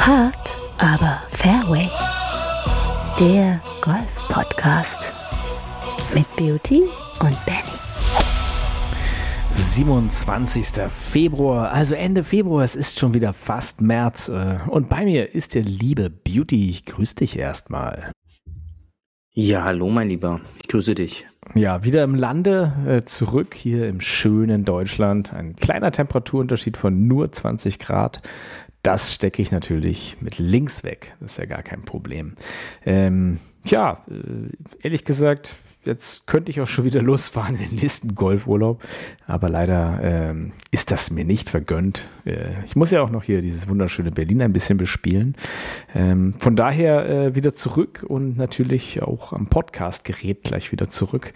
Hard, aber Fairway. Der Golf-Podcast mit Beauty und Benny. 27. Februar, also Ende Februar, es ist schon wieder fast März äh, und bei mir ist der liebe Beauty. Ich grüße dich erstmal. Ja, hallo mein Lieber, ich grüße dich. Ja, wieder im Lande, äh, zurück hier im schönen Deutschland. Ein kleiner Temperaturunterschied von nur 20 Grad. Das stecke ich natürlich mit links weg. Das ist ja gar kein Problem. Ähm, ja, äh, ehrlich gesagt, jetzt könnte ich auch schon wieder losfahren in den nächsten Golfurlaub, aber leider ähm, ist das mir nicht vergönnt. Äh, ich muss ja auch noch hier dieses wunderschöne Berlin ein bisschen bespielen. Ähm, von daher äh, wieder zurück und natürlich auch am Podcastgerät gleich wieder zurück.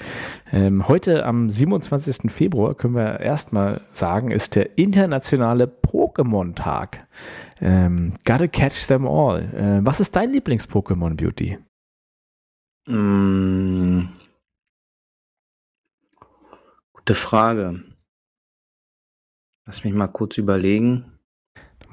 Ähm, heute am 27. Februar können wir erstmal sagen, ist der internationale Pokémon-Tag. Ähm, gotta catch them all. Äh, was ist dein Lieblings-Pokémon, Beauty? Mm, Gute Frage. Lass mich mal kurz überlegen.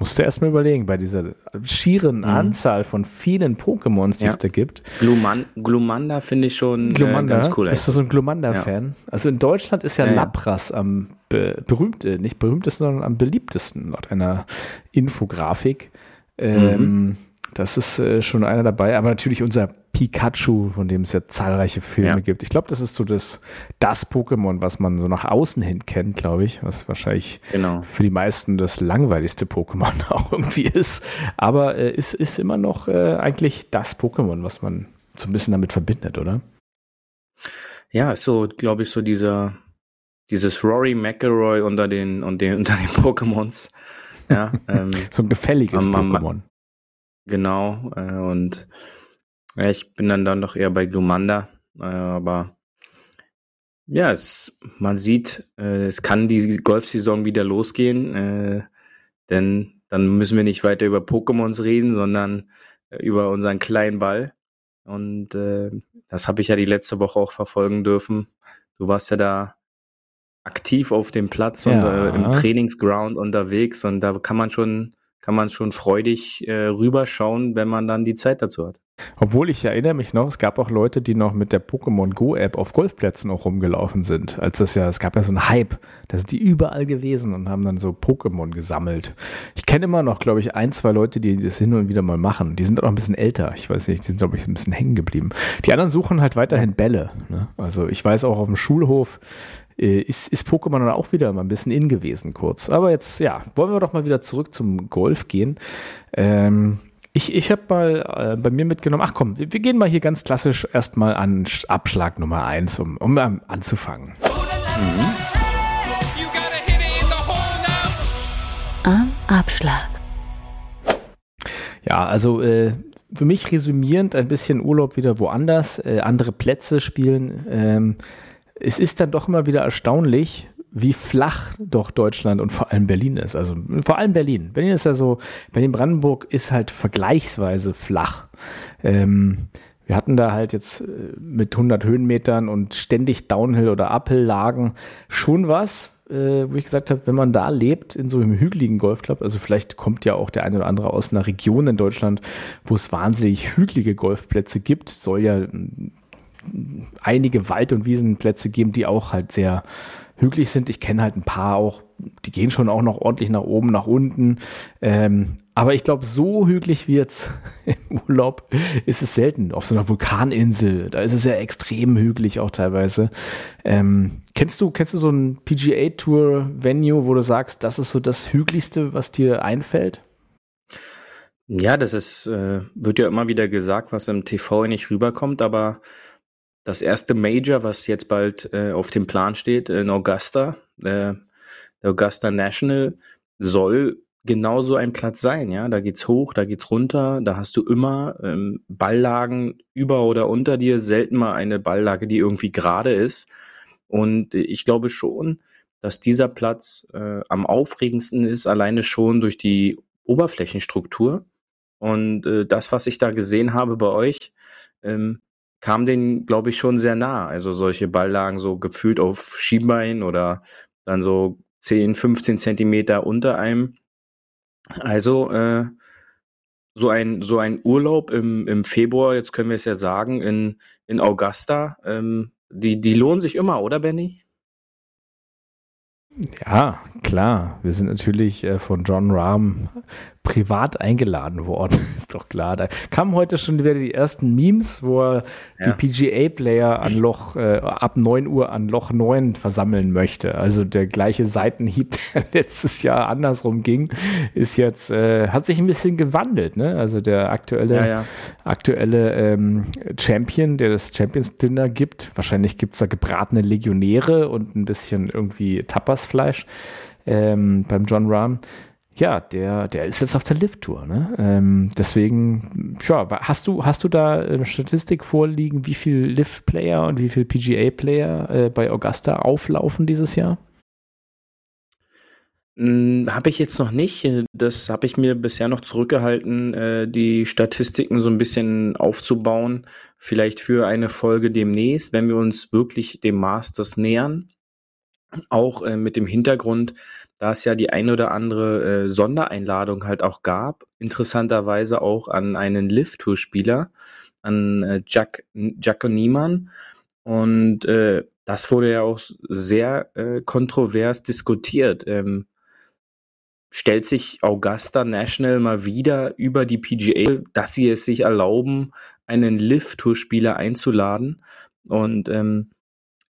Musst du erst mal überlegen, bei dieser schieren mhm. Anzahl von vielen Pokémons, die ja. es da gibt. Gluman Glumanda finde ich schon Glumanda, äh, ganz cool. Bist du so ein Glumanda-Fan? Ja. Also in Deutschland ist ja, ja Lapras am be berühmt, nicht berühmtesten, sondern am beliebtesten laut einer Infografik. Ähm, mhm. Das ist äh, schon einer dabei, aber natürlich unser Pikachu, von dem es ja zahlreiche Filme ja. gibt. Ich glaube, das ist so das, das Pokémon, was man so nach außen hin kennt, glaube ich, was wahrscheinlich genau. für die meisten das langweiligste Pokémon auch irgendwie ist. Aber äh, ist, ist immer noch äh, eigentlich das Pokémon, was man so ein bisschen damit verbindet, oder? Ja, ist so, glaube ich, so dieser, dieses Rory McElroy unter den, unter den, unter den Pokémons. Ja, ähm, so ein gefälliges Pokémon. Genau, äh, und ja, ich bin dann dann doch eher bei Glumanda, äh, aber ja, es, man sieht, äh, es kann die Golfsaison wieder losgehen, äh, denn dann müssen wir nicht weiter über Pokémons reden, sondern über unseren kleinen Ball. Und das habe ich ja die letzte Woche auch verfolgen dürfen. Du warst ja da aktiv auf dem Platz ja. und äh, im Trainingsground unterwegs und da kann man schon kann man schon freudig äh, rüberschauen, wenn man dann die Zeit dazu hat. Obwohl ich erinnere mich noch, es gab auch Leute, die noch mit der Pokémon Go App auf Golfplätzen auch rumgelaufen sind. Als das ja, es gab ja so einen Hype, da sind die überall gewesen und haben dann so Pokémon gesammelt. Ich kenne immer noch, glaube ich, ein, zwei Leute, die das hin und wieder mal machen. Die sind auch ein bisschen älter. Ich weiß nicht, die sind, glaube ich, ein bisschen hängen geblieben. Die anderen suchen halt weiterhin Bälle. Ne? Also ich weiß auch auf dem Schulhof, äh, ist, ist Pokémon dann auch wieder mal ein bisschen in gewesen kurz. Aber jetzt, ja, wollen wir doch mal wieder zurück zum Golf gehen. Ähm, ich, ich habe mal äh, bei mir mitgenommen, ach komm, wir, wir, gehen mal hier ganz klassisch erstmal an Abschlag Nummer 1, um, um ähm, anzufangen. Mhm. Am Abschlag. Ja, also äh, für mich resümierend ein bisschen Urlaub wieder woanders, äh, andere Plätze spielen. Ähm, es ist dann doch immer wieder erstaunlich, wie flach doch Deutschland und vor allem Berlin ist. Also vor allem Berlin. Berlin ist ja so, Berlin-Brandenburg ist halt vergleichsweise flach. Ähm, wir hatten da halt jetzt äh, mit 100 Höhenmetern und ständig Downhill oder Uphill-Lagen schon was, äh, wo ich gesagt habe, wenn man da lebt, in so einem hügeligen Golfclub, also vielleicht kommt ja auch der eine oder andere aus einer Region in Deutschland, wo es wahnsinnig hügelige Golfplätze gibt, soll ja einige Wald- und Wiesenplätze geben, die auch halt sehr hügelig sind. Ich kenne halt ein paar auch, die gehen schon auch noch ordentlich nach oben, nach unten. Ähm, aber ich glaube, so hügelig wie jetzt im Urlaub ist es selten. Auf so einer Vulkaninsel, da ist es ja extrem hügelig auch teilweise. Ähm, kennst du, kennst du so ein PGA-Tour-Venue, wo du sagst, das ist so das Hügeligste, was dir einfällt? Ja, das ist, äh, wird ja immer wieder gesagt, was im TV nicht rüberkommt, aber das erste Major, was jetzt bald äh, auf dem Plan steht in Augusta, äh, Augusta National, soll genauso ein Platz sein, ja. Da geht's hoch, da geht's runter, da hast du immer ähm, Balllagen über oder unter dir, selten mal eine Balllage, die irgendwie gerade ist. Und ich glaube schon, dass dieser Platz äh, am aufregendsten ist, alleine schon durch die Oberflächenstruktur. Und äh, das, was ich da gesehen habe bei euch, ähm, kam den, glaube ich, schon sehr nah. Also solche Balllagen so gefühlt auf Schienbein oder dann so 10, 15 Zentimeter unter einem. Also, äh, so ein, so ein Urlaub im, im Februar, jetzt können wir es ja sagen, in, in Augusta, ähm, die, die lohnen sich immer, oder Benny? Ja, klar. Wir sind natürlich äh, von John Rahm privat eingeladen worden, ist doch klar. Da kamen heute schon wieder die ersten Memes, wo er ja. die PGA-Player an Loch, äh, ab 9 Uhr an Loch 9 versammeln möchte. Also der gleiche Seitenhieb, der letztes Jahr andersrum ging, ist jetzt, äh, hat sich ein bisschen gewandelt, ne? Also der aktuelle, ja, ja. aktuelle ähm, Champion, der das Champions Dinner gibt. Wahrscheinlich gibt es da gebratene Legionäre und ein bisschen irgendwie Tapasfleisch ähm, beim John Rahm ja, der, der ist jetzt auf der Lift-Tour. Ne? Ähm, deswegen, ja, hast du, hast du da eine Statistik vorliegen, wie viel Lift-Player und wie viel PGA-Player äh, bei Augusta auflaufen dieses Jahr? Hm, habe ich jetzt noch nicht. Das habe ich mir bisher noch zurückgehalten, äh, die Statistiken so ein bisschen aufzubauen. Vielleicht für eine Folge demnächst, wenn wir uns wirklich dem Masters nähern. Auch äh, mit dem Hintergrund, da es ja die ein oder andere äh, Sondereinladung halt auch gab, interessanterweise auch an einen Lift-Tour-Spieler, an äh, Jack, Jacko Niemann. Und äh, das wurde ja auch sehr äh, kontrovers diskutiert. Ähm, stellt sich Augusta National mal wieder über die PGA, dass sie es sich erlauben, einen Lift-Tour-Spieler einzuladen. Und ähm,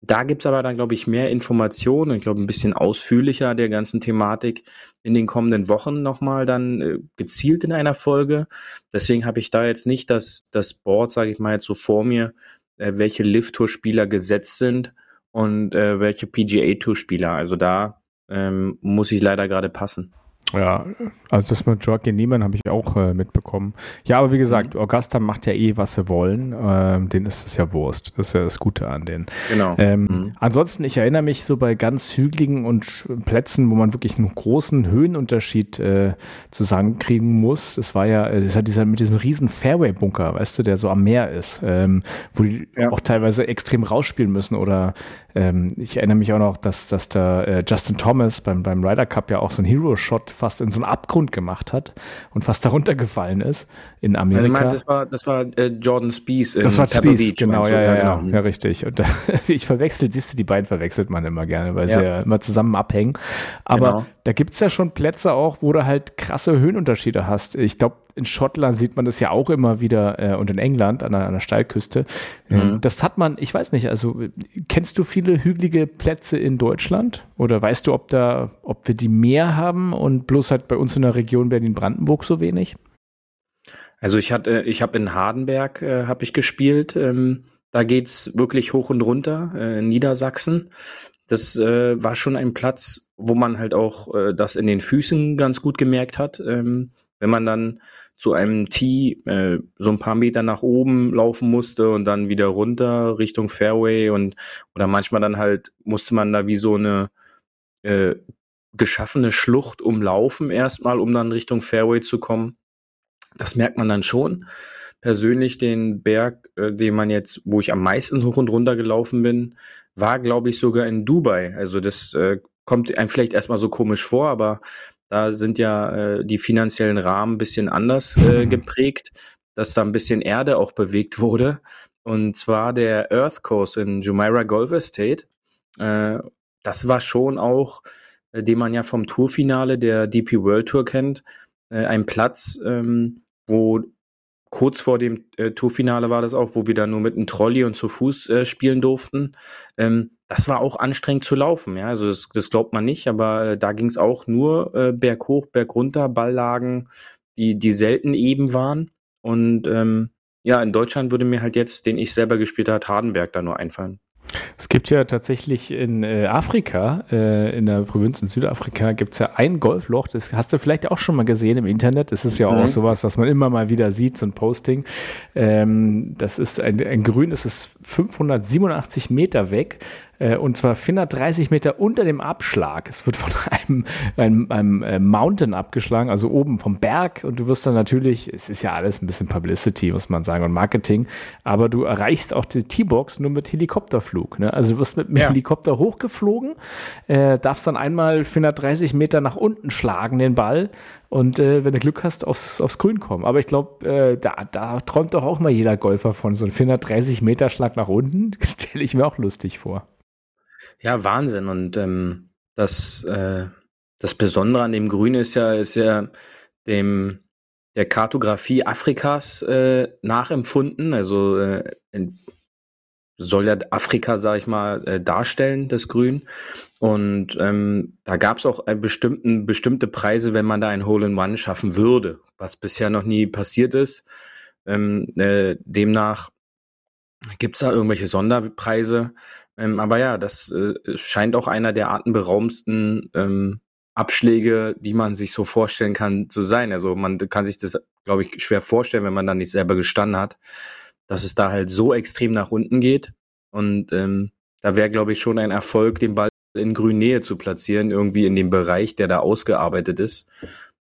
da gibt's aber dann, glaube ich, mehr Informationen, ich glaube, ein bisschen ausführlicher der ganzen Thematik in den kommenden Wochen nochmal dann äh, gezielt in einer Folge. Deswegen habe ich da jetzt nicht das, das Board, sage ich mal, jetzt so vor mir, äh, welche Lift-Tour-Spieler gesetzt sind und äh, welche PGA-Tour-Spieler. Also da ähm, muss ich leider gerade passen. Ja, also das mit Joaquin Niemann habe ich auch äh, mitbekommen. Ja, aber wie gesagt, mhm. Augusta macht ja eh, was sie wollen. Ähm, denen ist es ja Wurst. Das ist ja das Gute an denen. Genau. Ähm, mhm. Ansonsten, ich erinnere mich so bei ganz hügeligen und Plätzen, wo man wirklich einen großen Höhenunterschied äh, zusammenkriegen muss. Es war ja, das hat dieser mit diesem riesen Fairway-Bunker, weißt du, der so am Meer ist, ähm, wo die ja. auch teilweise extrem rausspielen müssen oder ähm, ich erinnere mich auch noch, dass, dass der äh, Justin Thomas beim, beim Ryder Cup ja auch so einen Hero-Shot fast in so einen Abgrund gemacht hat und fast darunter gefallen ist in Amerika. Also meint, das war, das war äh, Jordan Spieth. Das war Spieth, Beach, genau, ja, ja, ja, ja, richtig. Und da, ich verwechselt, siehst du, die beiden verwechselt man immer gerne, weil ja. sie ja immer zusammen abhängen. Aber genau. da gibt es ja schon Plätze auch, wo du halt krasse Höhenunterschiede hast. Ich glaube, in Schottland sieht man das ja auch immer wieder äh, und in England an der, Steilküste. Ähm, mhm. Das hat man, ich weiß nicht, also kennst du viele hügelige Plätze in Deutschland? Oder weißt du, ob da, ob wir die mehr haben und bloß halt bei uns in der Region Berlin-Brandenburg so wenig? Also ich hatte, ich habe in Hardenberg äh, habe ich gespielt. Ähm, da geht's wirklich hoch und runter äh, in Niedersachsen. Das äh, war schon ein Platz, wo man halt auch äh, das in den Füßen ganz gut gemerkt hat. Ähm, wenn man dann zu einem Tee äh, so ein paar Meter nach oben laufen musste und dann wieder runter Richtung Fairway und oder manchmal dann halt musste man da wie so eine äh, geschaffene Schlucht umlaufen erstmal, um dann Richtung Fairway zu kommen. Das merkt man dann schon. Persönlich den Berg, äh, den man jetzt, wo ich am meisten hoch und runter gelaufen bin, war, glaube ich, sogar in Dubai. Also das äh, kommt einem vielleicht erstmal so komisch vor, aber da sind ja äh, die finanziellen Rahmen ein bisschen anders äh, geprägt, dass da ein bisschen Erde auch bewegt wurde. Und zwar der Earth Course in Jumeirah Golf Estate. Äh, das war schon auch, äh, den man ja vom Tourfinale der DP World Tour kennt, äh, ein Platz, ähm, wo kurz vor dem äh, Tourfinale war das auch, wo wir da nur mit einem Trolley und zu Fuß spielen durften. Ähm, das war auch anstrengend zu laufen, ja. Also das, das glaubt man nicht, aber äh, da ging es auch nur äh, berghoch, bergunter, Balllagen, die, die selten eben waren. Und ähm, ja, in Deutschland würde mir halt jetzt, den ich selber gespielt habe, Hardenberg da nur einfallen. Es gibt ja tatsächlich in äh, Afrika, äh, in der Provinz in Südafrika, gibt es ja ein Golfloch. Das hast du vielleicht auch schon mal gesehen im Internet. Das ist ja auch mhm. sowas, was man immer mal wieder sieht, so ein Posting. Ähm, das ist ein, ein Grün, das ist 587 Meter weg. Äh, und zwar 430 Meter unter dem Abschlag. Es wird von einem, einem, einem äh, Mountain abgeschlagen, also oben vom Berg. Und du wirst dann natürlich, es ist ja alles ein bisschen Publicity, muss man sagen, und Marketing, aber du erreichst auch die T-Box nur mit Helikopterflug. Ne? Also du wirst mit dem ja. Helikopter hochgeflogen, äh, darfst dann einmal 430 Meter nach unten schlagen, den Ball und äh, wenn du Glück hast, aufs, aufs Grün kommen. Aber ich glaube, äh, da, da träumt doch auch mal jeder Golfer von so einem 430 Meter Schlag nach unten. Stelle ich mir auch lustig vor. Ja, Wahnsinn. Und ähm, das, äh, das Besondere an dem Grün ist ja, ist ja dem der Kartografie Afrikas äh, nachempfunden. Also äh, soll ja Afrika, sag ich mal, äh, darstellen, das Grün. Und ähm, da gab es auch bestimmten, bestimmte Preise, wenn man da ein Hole-in-One schaffen würde, was bisher noch nie passiert ist. Ähm, äh, demnach gibt es da irgendwelche Sonderpreise. Ähm, aber ja, das äh, scheint auch einer der atemberaubendsten ähm, Abschläge, die man sich so vorstellen kann, zu sein. Also man kann sich das, glaube ich, schwer vorstellen, wenn man da nicht selber gestanden hat dass es da halt so extrem nach unten geht. Und ähm, da wäre, glaube ich, schon ein Erfolg, den Ball in Grünnähe zu platzieren, irgendwie in dem Bereich, der da ausgearbeitet ist.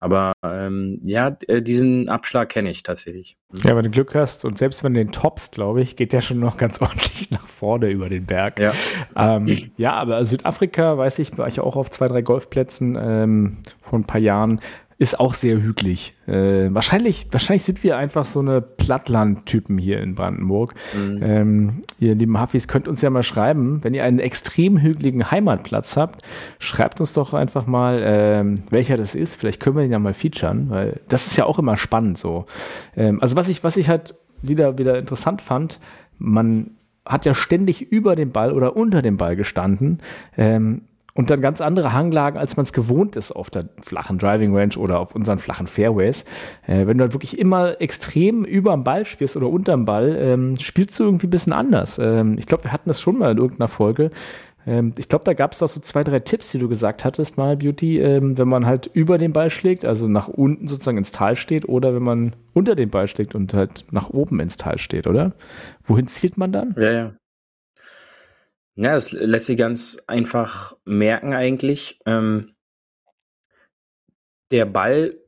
Aber ähm, ja, äh, diesen Abschlag kenne ich tatsächlich. Ja, wenn du Glück hast und selbst wenn du den toppst, glaube ich, geht der schon noch ganz ordentlich nach vorne über den Berg. Ja, ähm, ja aber Südafrika, weiß ich, war ich auch auf zwei, drei Golfplätzen ähm, vor ein paar Jahren ist auch sehr hügelig. Äh, wahrscheinlich, wahrscheinlich sind wir einfach so eine Plattland-Typen hier in Brandenburg. Mhm. Ähm, ihr lieben Hafis, könnt uns ja mal schreiben, wenn ihr einen extrem hügeligen Heimatplatz habt, schreibt uns doch einfach mal, ähm, welcher das ist. Vielleicht können wir den ja mal featuren, weil das ist ja auch immer spannend so. Ähm, also was ich, was ich halt wieder, wieder interessant fand, man hat ja ständig über dem Ball oder unter dem Ball gestanden. Ähm, und dann ganz andere Hanglagen, als man es gewohnt ist auf der flachen Driving Range oder auf unseren flachen Fairways. Äh, wenn du halt wirklich immer extrem über dem Ball spielst oder unterm Ball, ähm, spielst du irgendwie ein bisschen anders. Ähm, ich glaube, wir hatten das schon mal in irgendeiner Folge. Ähm, ich glaube, da gab es auch so zwei, drei Tipps, die du gesagt hattest, mal Beauty, ähm, wenn man halt über den Ball schlägt, also nach unten sozusagen ins Tal steht, oder wenn man unter den Ball schlägt und halt nach oben ins Tal steht, oder? Wohin zielt man dann? Ja, ja. Ja, das lässt sich ganz einfach merken eigentlich. Ähm, der Ball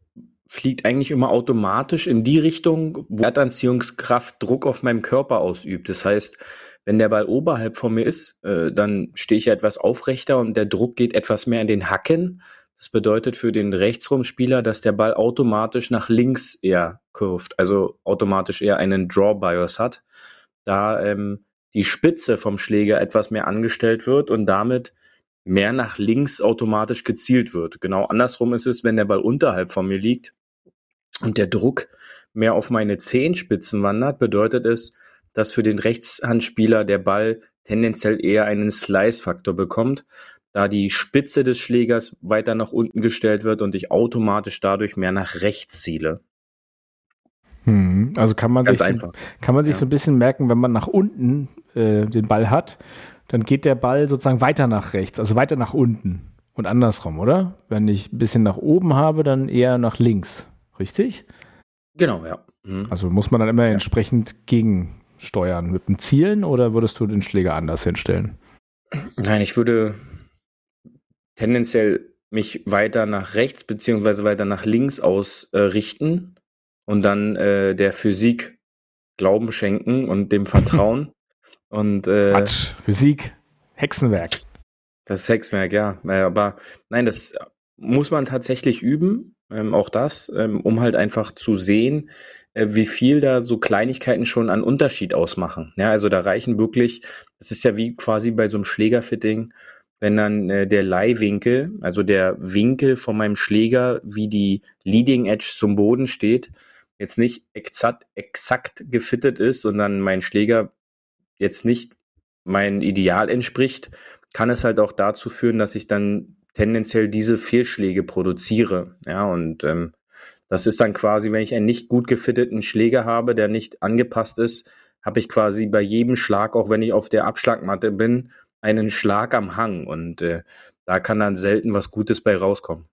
fliegt eigentlich immer automatisch in die Richtung, wo Erdanziehungskraft Druck auf meinem Körper ausübt. Das heißt, wenn der Ball oberhalb von mir ist, äh, dann stehe ich etwas aufrechter und der Druck geht etwas mehr in den Hacken. Das bedeutet für den Rechtsrumspieler, dass der Ball automatisch nach links eher kurvt, also automatisch eher einen Draw Bias hat. Da ähm, die Spitze vom Schläger etwas mehr angestellt wird und damit mehr nach links automatisch gezielt wird. Genau andersrum ist es, wenn der Ball unterhalb von mir liegt und der Druck mehr auf meine Zehenspitzen wandert, bedeutet es, dass für den Rechtshandspieler der Ball tendenziell eher einen Slice-Faktor bekommt, da die Spitze des Schlägers weiter nach unten gestellt wird und ich automatisch dadurch mehr nach rechts ziele. Hm, also kann man Ganz sich, einfach. kann man sich ja. so ein bisschen merken, wenn man nach unten äh, den Ball hat, dann geht der Ball sozusagen weiter nach rechts, also weiter nach unten und andersrum, oder? Wenn ich ein bisschen nach oben habe, dann eher nach links, richtig? Genau, ja. Mhm. Also muss man dann immer ja. entsprechend gegensteuern mit dem Zielen oder würdest du den Schläger anders hinstellen? Nein, ich würde tendenziell mich weiter nach rechts beziehungsweise weiter nach links ausrichten und dann äh, der Physik Glauben schenken und dem Vertrauen. und äh, Quatsch, Physik, Hexenwerk. Das ist Hexenwerk, ja. Aber nein, das muss man tatsächlich üben, ähm, auch das, ähm, um halt einfach zu sehen, äh, wie viel da so Kleinigkeiten schon an Unterschied ausmachen. Ja, also da reichen wirklich, das ist ja wie quasi bei so einem Schlägerfitting, wenn dann äh, der Leihwinkel, also der Winkel von meinem Schläger, wie die Leading Edge zum Boden steht, jetzt nicht exakt, exakt gefittet ist und dann mein Schläger jetzt nicht mein Ideal entspricht, kann es halt auch dazu führen, dass ich dann tendenziell diese Fehlschläge produziere. Ja, und ähm, das ist dann quasi, wenn ich einen nicht gut gefitteten Schläger habe, der nicht angepasst ist, habe ich quasi bei jedem Schlag, auch wenn ich auf der Abschlagmatte bin, einen Schlag am Hang. Und äh, da kann dann selten was Gutes bei rauskommen.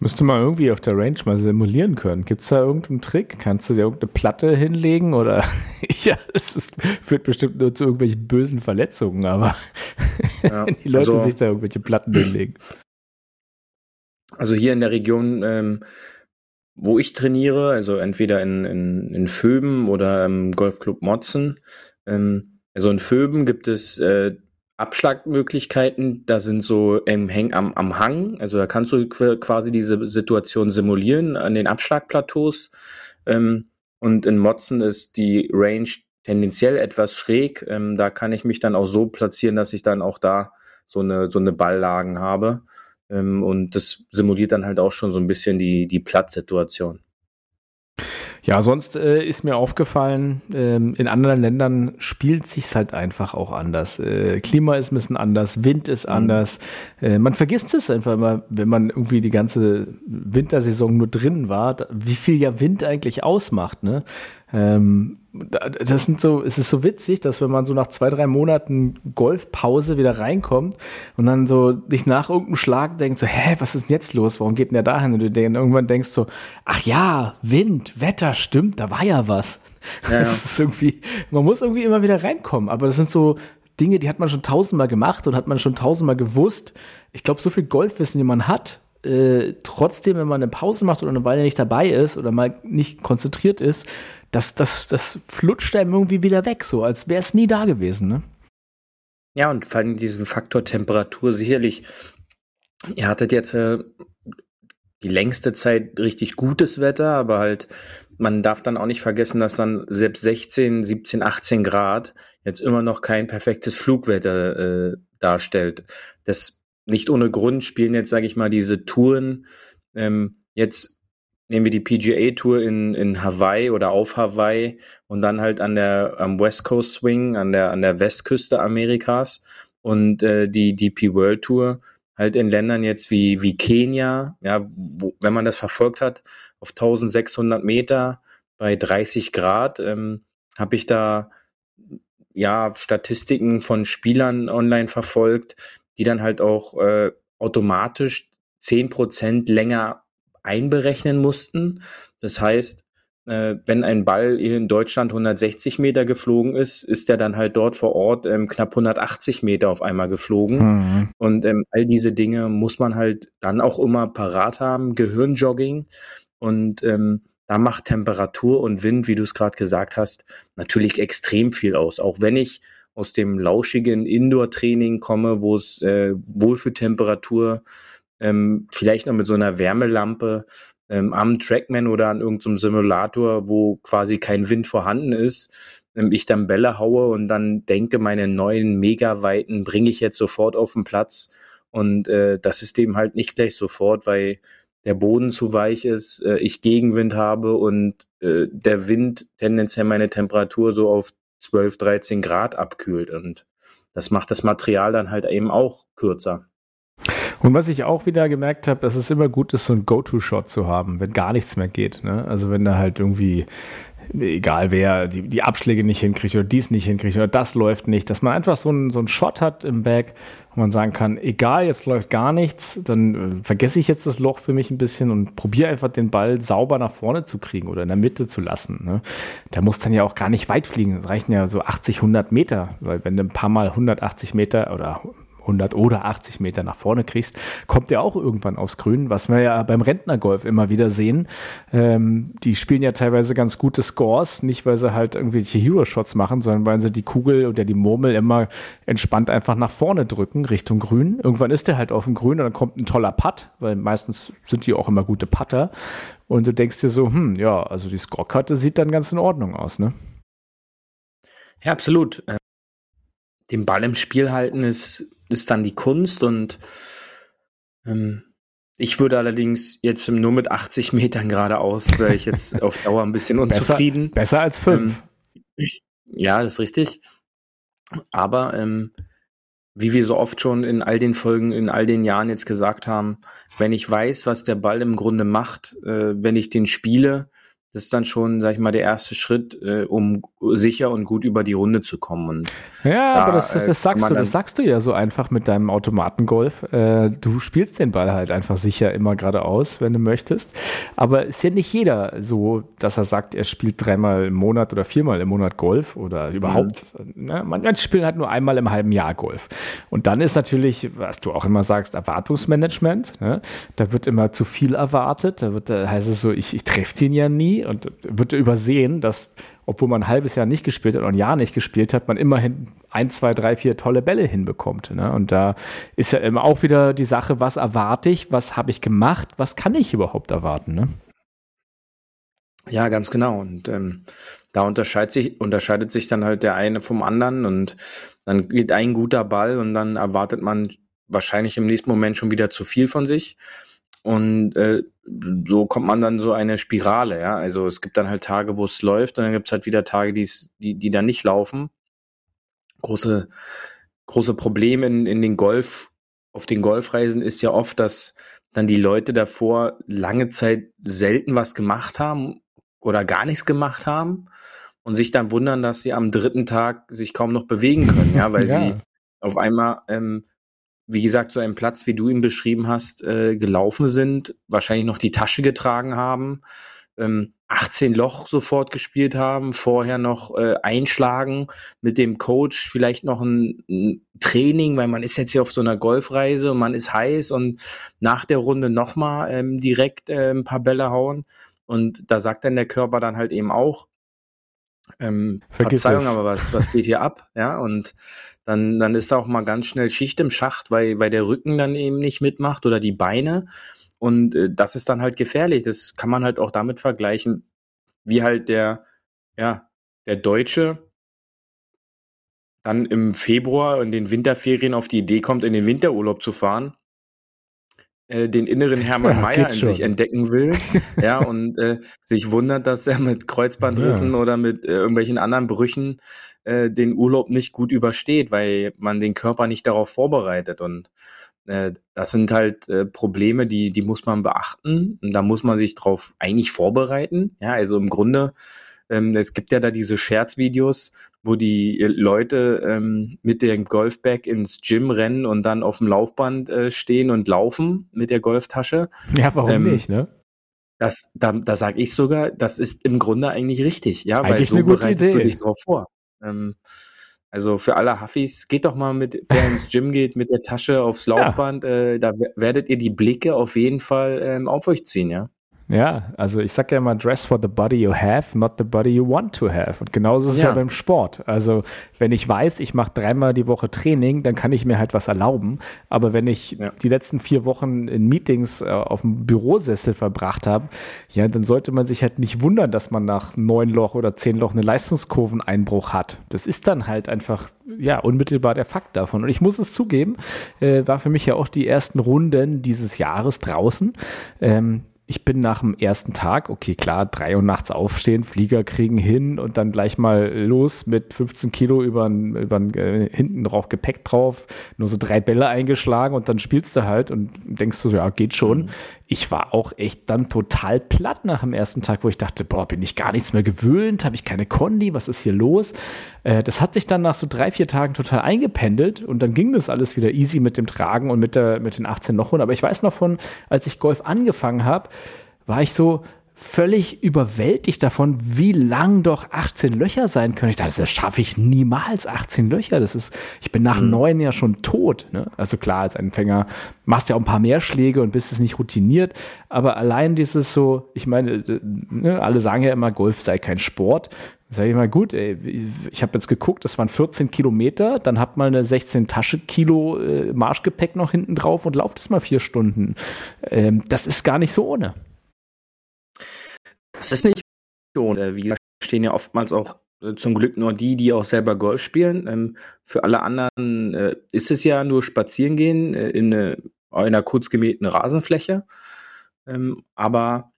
Müsste man irgendwie auf der Range mal simulieren können. Gibt es da irgendeinen Trick? Kannst du dir irgendeine Platte hinlegen? Oder ja, es führt bestimmt nur zu irgendwelchen bösen Verletzungen, aber ja, die Leute also, sich da irgendwelche Platten hinlegen. Also hier in der Region, ähm, wo ich trainiere, also entweder in, in, in Föben oder im Golfclub Motzen, ähm, also in Föben gibt es äh, Abschlagmöglichkeiten, da sind so im Häng am, am Hang, also da kannst du quasi diese Situation simulieren an den Abschlagplateaus. Ähm, und in Motzen ist die Range tendenziell etwas schräg. Ähm, da kann ich mich dann auch so platzieren, dass ich dann auch da so eine, so eine Balllagen habe. Ähm, und das simuliert dann halt auch schon so ein bisschen die, die Platzsituation. Ja, sonst äh, ist mir aufgefallen, ähm, in anderen Ländern spielt sich's halt einfach auch anders. Äh, Klima ist ein bisschen anders, Wind ist mhm. anders. Äh, man vergisst es einfach immer, wenn man irgendwie die ganze Wintersaison nur drin war, wie viel ja Wind eigentlich ausmacht. Ne? Ähm, das sind so, es ist so witzig, dass wenn man so nach zwei, drei Monaten Golfpause wieder reinkommt und dann so dich nach irgendeinem Schlag denkt, so, hä, was ist denn jetzt los? Warum geht denn der dahin? Und du dann irgendwann denkst so, ach ja, Wind, Wetter, stimmt, da war ja was. Ja, das ist irgendwie, man muss irgendwie immer wieder reinkommen. Aber das sind so Dinge, die hat man schon tausendmal gemacht und hat man schon tausendmal gewusst. Ich glaube, so viel Golfwissen, wie man hat, äh, trotzdem, wenn man eine Pause macht oder eine Weile nicht dabei ist oder mal nicht konzentriert ist, das, das, das flutscht einem irgendwie wieder weg, so als wäre es nie da gewesen, ne? Ja, und vor allem diesen Faktor Temperatur sicherlich. Ihr hattet jetzt äh, die längste Zeit richtig gutes Wetter, aber halt, man darf dann auch nicht vergessen, dass dann selbst 16, 17, 18 Grad jetzt immer noch kein perfektes Flugwetter äh, darstellt. Das nicht ohne Grund spielen jetzt, sage ich mal, diese Touren ähm, jetzt nehmen wir die PGA Tour in, in Hawaii oder auf Hawaii und dann halt an der am West Coast Swing, an der, an der Westküste Amerikas und äh, die DP World Tour halt in Ländern jetzt wie, wie Kenia, ja, wo, wenn man das verfolgt hat, auf 1600 Meter bei 30 Grad, ähm, habe ich da ja Statistiken von Spielern online verfolgt, die dann halt auch äh, automatisch zehn Prozent länger einberechnen mussten. Das heißt, äh, wenn ein Ball hier in Deutschland 160 Meter geflogen ist, ist der dann halt dort vor Ort ähm, knapp 180 Meter auf einmal geflogen. Mhm. Und ähm, all diese Dinge muss man halt dann auch immer parat haben, Gehirnjogging. Und ähm, da macht Temperatur und Wind, wie du es gerade gesagt hast, natürlich extrem viel aus. Auch wenn ich aus dem lauschigen Indoor-Training komme, wo es äh, wohl für Temperatur ähm, vielleicht noch mit so einer Wärmelampe ähm, am Trackman oder an irgendeinem Simulator, wo quasi kein Wind vorhanden ist, ähm, ich dann Bälle haue und dann denke, meine neuen Megaweiten bringe ich jetzt sofort auf den Platz. Und äh, das ist eben halt nicht gleich sofort, weil der Boden zu weich ist, äh, ich Gegenwind habe und äh, der Wind tendenziell meine Temperatur so auf 12, 13 Grad abkühlt. Und das macht das Material dann halt eben auch kürzer. Und was ich auch wieder gemerkt habe, dass es immer gut ist, so einen Go-To-Shot zu haben, wenn gar nichts mehr geht. Ne? Also wenn da halt irgendwie, egal wer, die, die Abschläge nicht hinkriegt oder dies nicht hinkriegt oder das läuft nicht, dass man einfach so einen, so einen Shot hat im Bag, wo man sagen kann, egal, jetzt läuft gar nichts, dann äh, vergesse ich jetzt das Loch für mich ein bisschen und probiere einfach den Ball sauber nach vorne zu kriegen oder in der Mitte zu lassen. Ne? Der muss dann ja auch gar nicht weit fliegen, das reichen ja so 80, 100 Meter, weil wenn du ein paar Mal 180 Meter oder 100 oder 80 Meter nach vorne kriegst, kommt der auch irgendwann aufs Grün, was wir ja beim Rentnergolf immer wieder sehen. Ähm, die spielen ja teilweise ganz gute Scores, nicht weil sie halt irgendwelche Hero-Shots machen, sondern weil sie die Kugel oder die Murmel immer entspannt einfach nach vorne drücken, Richtung Grün. Irgendwann ist der halt auf dem Grün und dann kommt ein toller Putt, weil meistens sind die auch immer gute Putter. Und du denkst dir so, hm, ja, also die Scorekarte sieht dann ganz in Ordnung aus, ne? Ja, absolut. Ähm, den Ball im Spiel halten ist ist dann die Kunst und ähm, ich würde allerdings jetzt nur mit 80 Metern geradeaus, wäre ich jetzt auf Dauer ein bisschen unzufrieden. Besser, besser als fünf. Ähm, ja, das ist richtig. Aber ähm, wie wir so oft schon in all den Folgen, in all den Jahren jetzt gesagt haben, wenn ich weiß, was der Ball im Grunde macht, äh, wenn ich den spiele, das ist dann schon, sag ich mal, der erste Schritt, äh, um sicher und gut über die Runde zu kommen. Und ja, da, aber das, das, das äh, sagst du, das sagst du ja so einfach mit deinem Automatengolf. Äh, du spielst den Ball halt einfach sicher immer geradeaus, wenn du möchtest. Aber ist ja nicht jeder so, dass er sagt, er spielt dreimal im Monat oder viermal im Monat Golf oder überhaupt. Mhm. Ne? Manche spielen halt nur einmal im halben Jahr Golf. Und dann ist natürlich, was du auch immer sagst, Erwartungsmanagement. Ne? Da wird immer zu viel erwartet. Da wird, da heißt es so, ich, ich treffe den ja nie und wird übersehen, dass obwohl man ein halbes Jahr nicht gespielt hat oder ein Jahr nicht gespielt hat, man immerhin ein, zwei, drei, vier tolle Bälle hinbekommt. Ne? Und da ist ja immer auch wieder die Sache, was erwarte ich, was habe ich gemacht, was kann ich überhaupt erwarten? Ne? Ja, ganz genau. Und ähm, da unterscheidet sich, unterscheidet sich dann halt der eine vom anderen und dann geht ein guter Ball und dann erwartet man wahrscheinlich im nächsten Moment schon wieder zu viel von sich. Und äh, so kommt man dann so eine Spirale, ja. Also es gibt dann halt Tage, wo es läuft, und dann gibt es halt wieder Tage, die's, die, die dann nicht laufen. Große, große Probleme in, in den Golf, auf den Golfreisen ist ja oft, dass dann die Leute davor lange Zeit selten was gemacht haben oder gar nichts gemacht haben und sich dann wundern, dass sie am dritten Tag sich kaum noch bewegen können, ja, weil ja. sie auf einmal, ähm, wie gesagt, so einen Platz, wie du ihn beschrieben hast, äh, gelaufen sind, wahrscheinlich noch die Tasche getragen haben, ähm, 18 Loch sofort gespielt haben, vorher noch äh, einschlagen mit dem Coach, vielleicht noch ein, ein, Training, weil man ist jetzt hier auf so einer Golfreise und man ist heiß und nach der Runde nochmal ähm, direkt äh, ein paar Bälle hauen. Und da sagt dann der Körper dann halt eben auch, ähm, Verzeihung, es. aber was, was geht hier ab? Ja, und dann, dann ist da auch mal ganz schnell Schicht im Schacht, weil, weil der Rücken dann eben nicht mitmacht oder die Beine. Und äh, das ist dann halt gefährlich. Das kann man halt auch damit vergleichen, wie halt der, ja, der Deutsche dann im Februar in den Winterferien auf die Idee kommt, in den Winterurlaub zu fahren äh, den inneren Hermann ja, Mayer in schon. sich entdecken will, ja, und äh, sich wundert, dass er mit Kreuzbandrissen ja. oder mit äh, irgendwelchen anderen Brüchen äh, den Urlaub nicht gut übersteht, weil man den Körper nicht darauf vorbereitet und äh, das sind halt äh, Probleme, die die muss man beachten und da muss man sich drauf eigentlich vorbereiten, ja, also im Grunde ähm, es gibt ja da diese Scherzvideos, wo die äh, Leute ähm, mit dem Golfbag ins Gym rennen und dann auf dem Laufband äh, stehen und laufen mit der Golftasche. Ja, warum ähm, nicht, ne? Das, da, da sage ich sogar, das ist im Grunde eigentlich richtig, ja, eigentlich weil so bereitest Idee. du dich drauf vor. Ähm, also für alle Huffis, geht doch mal mit, wer ins Gym geht, mit der Tasche aufs Laufband, ja. äh, da werdet ihr die Blicke auf jeden Fall ähm, auf euch ziehen, ja. Ja, also ich sage ja immer, dress for the body you have, not the body you want to have. Und genauso ist es ja. ja beim Sport. Also wenn ich weiß, ich mache dreimal die Woche Training, dann kann ich mir halt was erlauben. Aber wenn ich ja. die letzten vier Wochen in Meetings äh, auf dem Bürosessel verbracht habe, ja, dann sollte man sich halt nicht wundern, dass man nach neun Loch oder zehn Loch eine Leistungskurveneinbruch hat. Das ist dann halt einfach, ja, unmittelbar der Fakt davon. Und ich muss es zugeben, äh, war für mich ja auch die ersten Runden dieses Jahres draußen. Ähm, ich bin nach dem ersten Tag, okay, klar, drei Uhr nachts aufstehen, Flieger kriegen hin und dann gleich mal los mit 15 Kilo über, über äh, hinten noch Gepäck drauf, nur so drei Bälle eingeschlagen und dann spielst du halt und denkst du so, ja, geht schon. Mhm. Ich war auch echt dann total platt nach dem ersten Tag, wo ich dachte, boah, bin ich gar nichts mehr gewöhnt, habe ich keine Kondi, was ist hier los? Äh, das hat sich dann nach so drei, vier Tagen total eingependelt und dann ging das alles wieder easy mit dem Tragen und mit, der, mit den 18 Lochern. Aber ich weiß noch von, als ich Golf angefangen habe, war ich so, völlig überwältigt davon, wie lang doch 18 Löcher sein können. Ich dachte, das schaffe ich niemals 18 Löcher. Das ist, ich bin nach mhm. neun ja schon tot. Ne? Also klar, als Anfänger machst du ja auch ein paar mehr Schläge und bist es nicht routiniert. Aber allein dieses so, ich meine, ne, alle sagen ja immer, Golf sei kein Sport. Sag ich mal, gut, ey, ich habe jetzt geguckt, das waren 14 Kilometer, dann habt mal eine 16 Tasche Kilo äh, Marschgepäck noch hinten drauf und lauft es mal vier Stunden. Ähm, das ist gar nicht so ohne. Das ist nicht so. Wie gesagt, stehen ja oftmals auch äh, zum Glück nur die, die auch selber Golf spielen. Ähm, für alle anderen äh, ist es ja nur spazieren gehen äh, in, eine, in einer kurz gemähten Rasenfläche. Ähm, aber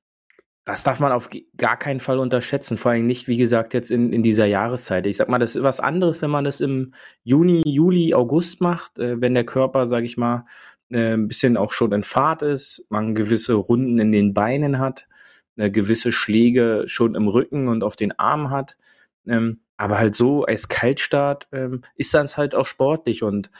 das darf man auf gar keinen Fall unterschätzen. Vor allem nicht, wie gesagt, jetzt in, in dieser Jahreszeit. Ich sag mal, das ist was anderes, wenn man das im Juni, Juli, August macht, äh, wenn der Körper, sag ich mal, äh, ein bisschen auch schon in Fahrt ist, man gewisse Runden in den Beinen hat eine gewisse Schläge schon im Rücken und auf den Arm hat. Ähm, aber halt so als Kaltstart ähm, ist das halt auch sportlich und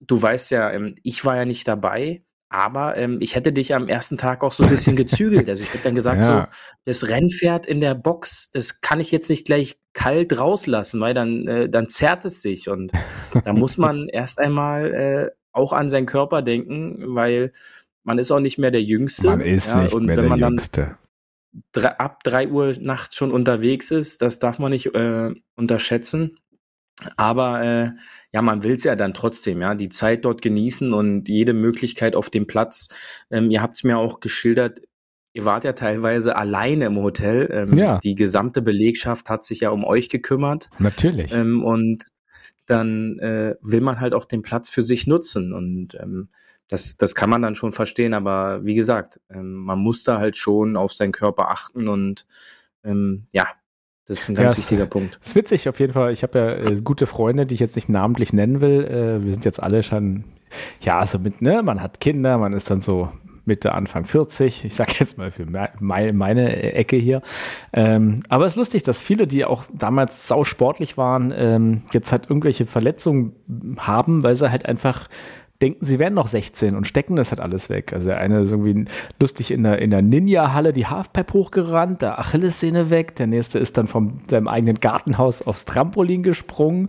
du weißt ja, ähm, ich war ja nicht dabei, aber ähm, ich hätte dich am ersten Tag auch so ein bisschen gezügelt. Also ich hätte dann gesagt, ja. so, das Rennpferd in der Box, das kann ich jetzt nicht gleich kalt rauslassen, weil dann, äh, dann zerrt es sich. Und da muss man erst einmal äh, auch an seinen Körper denken, weil man ist auch nicht mehr der Jüngste. Man ist ja, nicht mehr der Jüngste ab drei Uhr nachts schon unterwegs ist, das darf man nicht äh, unterschätzen. Aber äh, ja, man will es ja dann trotzdem, ja, die Zeit dort genießen und jede Möglichkeit auf dem Platz. Ähm, ihr habt es mir auch geschildert, ihr wart ja teilweise alleine im Hotel. Ähm, ja. Die gesamte Belegschaft hat sich ja um euch gekümmert. Natürlich. Ähm, und dann äh, will man halt auch den Platz für sich nutzen. Und ähm, das, das kann man dann schon verstehen, aber wie gesagt, ähm, man muss da halt schon auf seinen Körper achten und ähm, ja, das ist ein ganz ja, wichtiger es, Punkt. Das ist witzig auf jeden Fall. Ich habe ja äh, gute Freunde, die ich jetzt nicht namentlich nennen will. Äh, wir sind jetzt alle schon, ja, so mit, ne, man hat Kinder, man ist dann so Mitte, Anfang 40. Ich sage jetzt mal für meine, meine Ecke hier. Ähm, aber es ist lustig, dass viele, die auch damals sau sportlich waren, ähm, jetzt halt irgendwelche Verletzungen haben, weil sie halt einfach denken, sie wären noch 16 und stecken das halt alles weg. Also der eine ist irgendwie lustig in der, in der Ninja-Halle die Halfpipe hochgerannt, der Achillessehne weg, der nächste ist dann von seinem eigenen Gartenhaus aufs Trampolin gesprungen,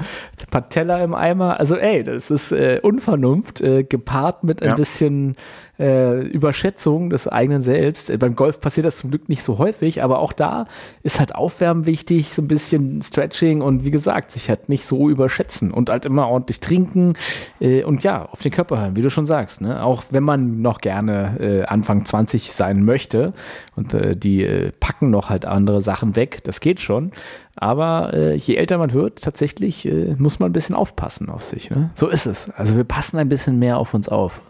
Patella im Eimer. Also ey, das ist äh, Unvernunft, äh, gepaart mit ein ja. bisschen äh, Überschätzung des eigenen Selbst. Äh, beim Golf passiert das zum Glück nicht so häufig, aber auch da ist halt Aufwärmen wichtig, so ein bisschen Stretching und wie gesagt, sich halt nicht so überschätzen und halt immer ordentlich trinken äh, und ja, auf den Körper hören, wie du schon sagst. Ne? Auch wenn man noch gerne äh, Anfang 20 sein möchte und äh, die packen noch halt andere Sachen weg, das geht schon. Aber äh, je älter man wird, tatsächlich äh, muss man ein bisschen aufpassen auf sich. Ne? So ist es. Also wir passen ein bisschen mehr auf uns auf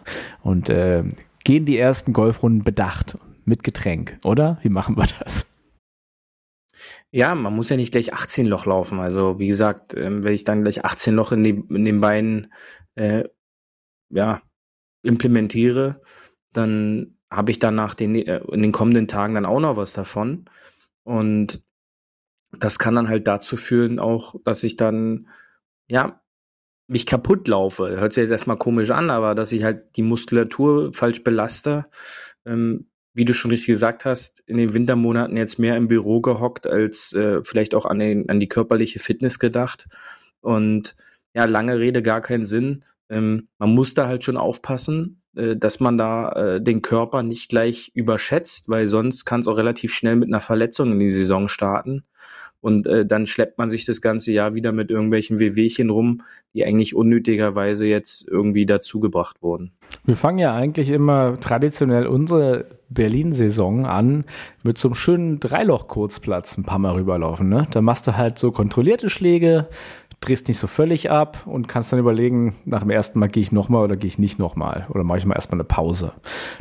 und äh, gehen die ersten Golfrunden bedacht mit Getränk, oder? Wie machen wir das? Ja, man muss ja nicht gleich 18 Loch laufen. Also wie gesagt, ähm, wenn ich dann gleich 18 Loch in, die, in den Beinen äh, ja, implementiere, dann habe ich danach den, äh, in den kommenden Tagen dann auch noch was davon. Und das kann dann halt dazu führen auch, dass ich dann, ja, mich kaputt laufe. Hört sich jetzt erstmal komisch an, aber dass ich halt die Muskulatur falsch belaste. Ähm, wie du schon richtig gesagt hast, in den Wintermonaten jetzt mehr im Büro gehockt, als äh, vielleicht auch an, den, an die körperliche Fitness gedacht. Und ja, lange Rede, gar keinen Sinn. Ähm, man muss da halt schon aufpassen, dass man da äh, den Körper nicht gleich überschätzt, weil sonst kann es auch relativ schnell mit einer Verletzung in die Saison starten. Und äh, dann schleppt man sich das ganze Jahr wieder mit irgendwelchen Wehwehchen rum, die eigentlich unnötigerweise jetzt irgendwie dazugebracht wurden. Wir fangen ja eigentlich immer traditionell unsere Berlin-Saison an mit so einem schönen Dreiloch-Kurzplatz ein paar Mal rüberlaufen. Ne? Da machst du halt so kontrollierte Schläge, drehst nicht so völlig ab und kannst dann überlegen, nach dem ersten Mal gehe ich nochmal oder gehe ich nicht nochmal oder mache ich mal erstmal eine Pause.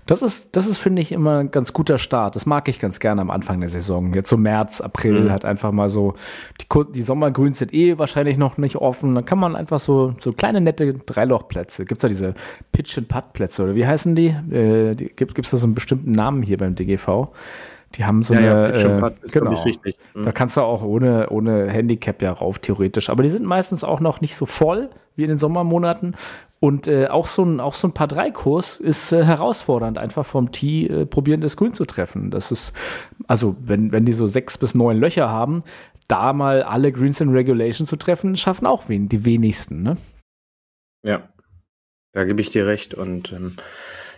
Das ist, das ist, finde ich, immer ein ganz guter Start. Das mag ich ganz gerne am Anfang der Saison. Jetzt so März, April mhm. hat einfach mal so, die, die Sommergrüns sind eh wahrscheinlich noch nicht offen. Dann kann man einfach so, so kleine nette Dreilochplätze. Gibt es da diese Pitch-and-Putt-Plätze oder wie heißen die? Äh, die gibt es da so einen bestimmten Namen hier beim DGV? Die haben so ja, eine. Ja, äh, genau. Mhm. Da kannst du auch ohne, ohne Handicap ja rauf, theoretisch. Aber die sind meistens auch noch nicht so voll wie in den Sommermonaten. Und äh, auch, so ein, auch so ein paar Dreikurs ist äh, herausfordernd, einfach vom Tee äh, probieren, das Grün zu treffen. Das ist, also wenn, wenn die so sechs bis neun Löcher haben, da mal alle Greens in Regulation zu treffen, schaffen auch wen, die wenigsten, ne? Ja, da gebe ich dir recht. Und ähm,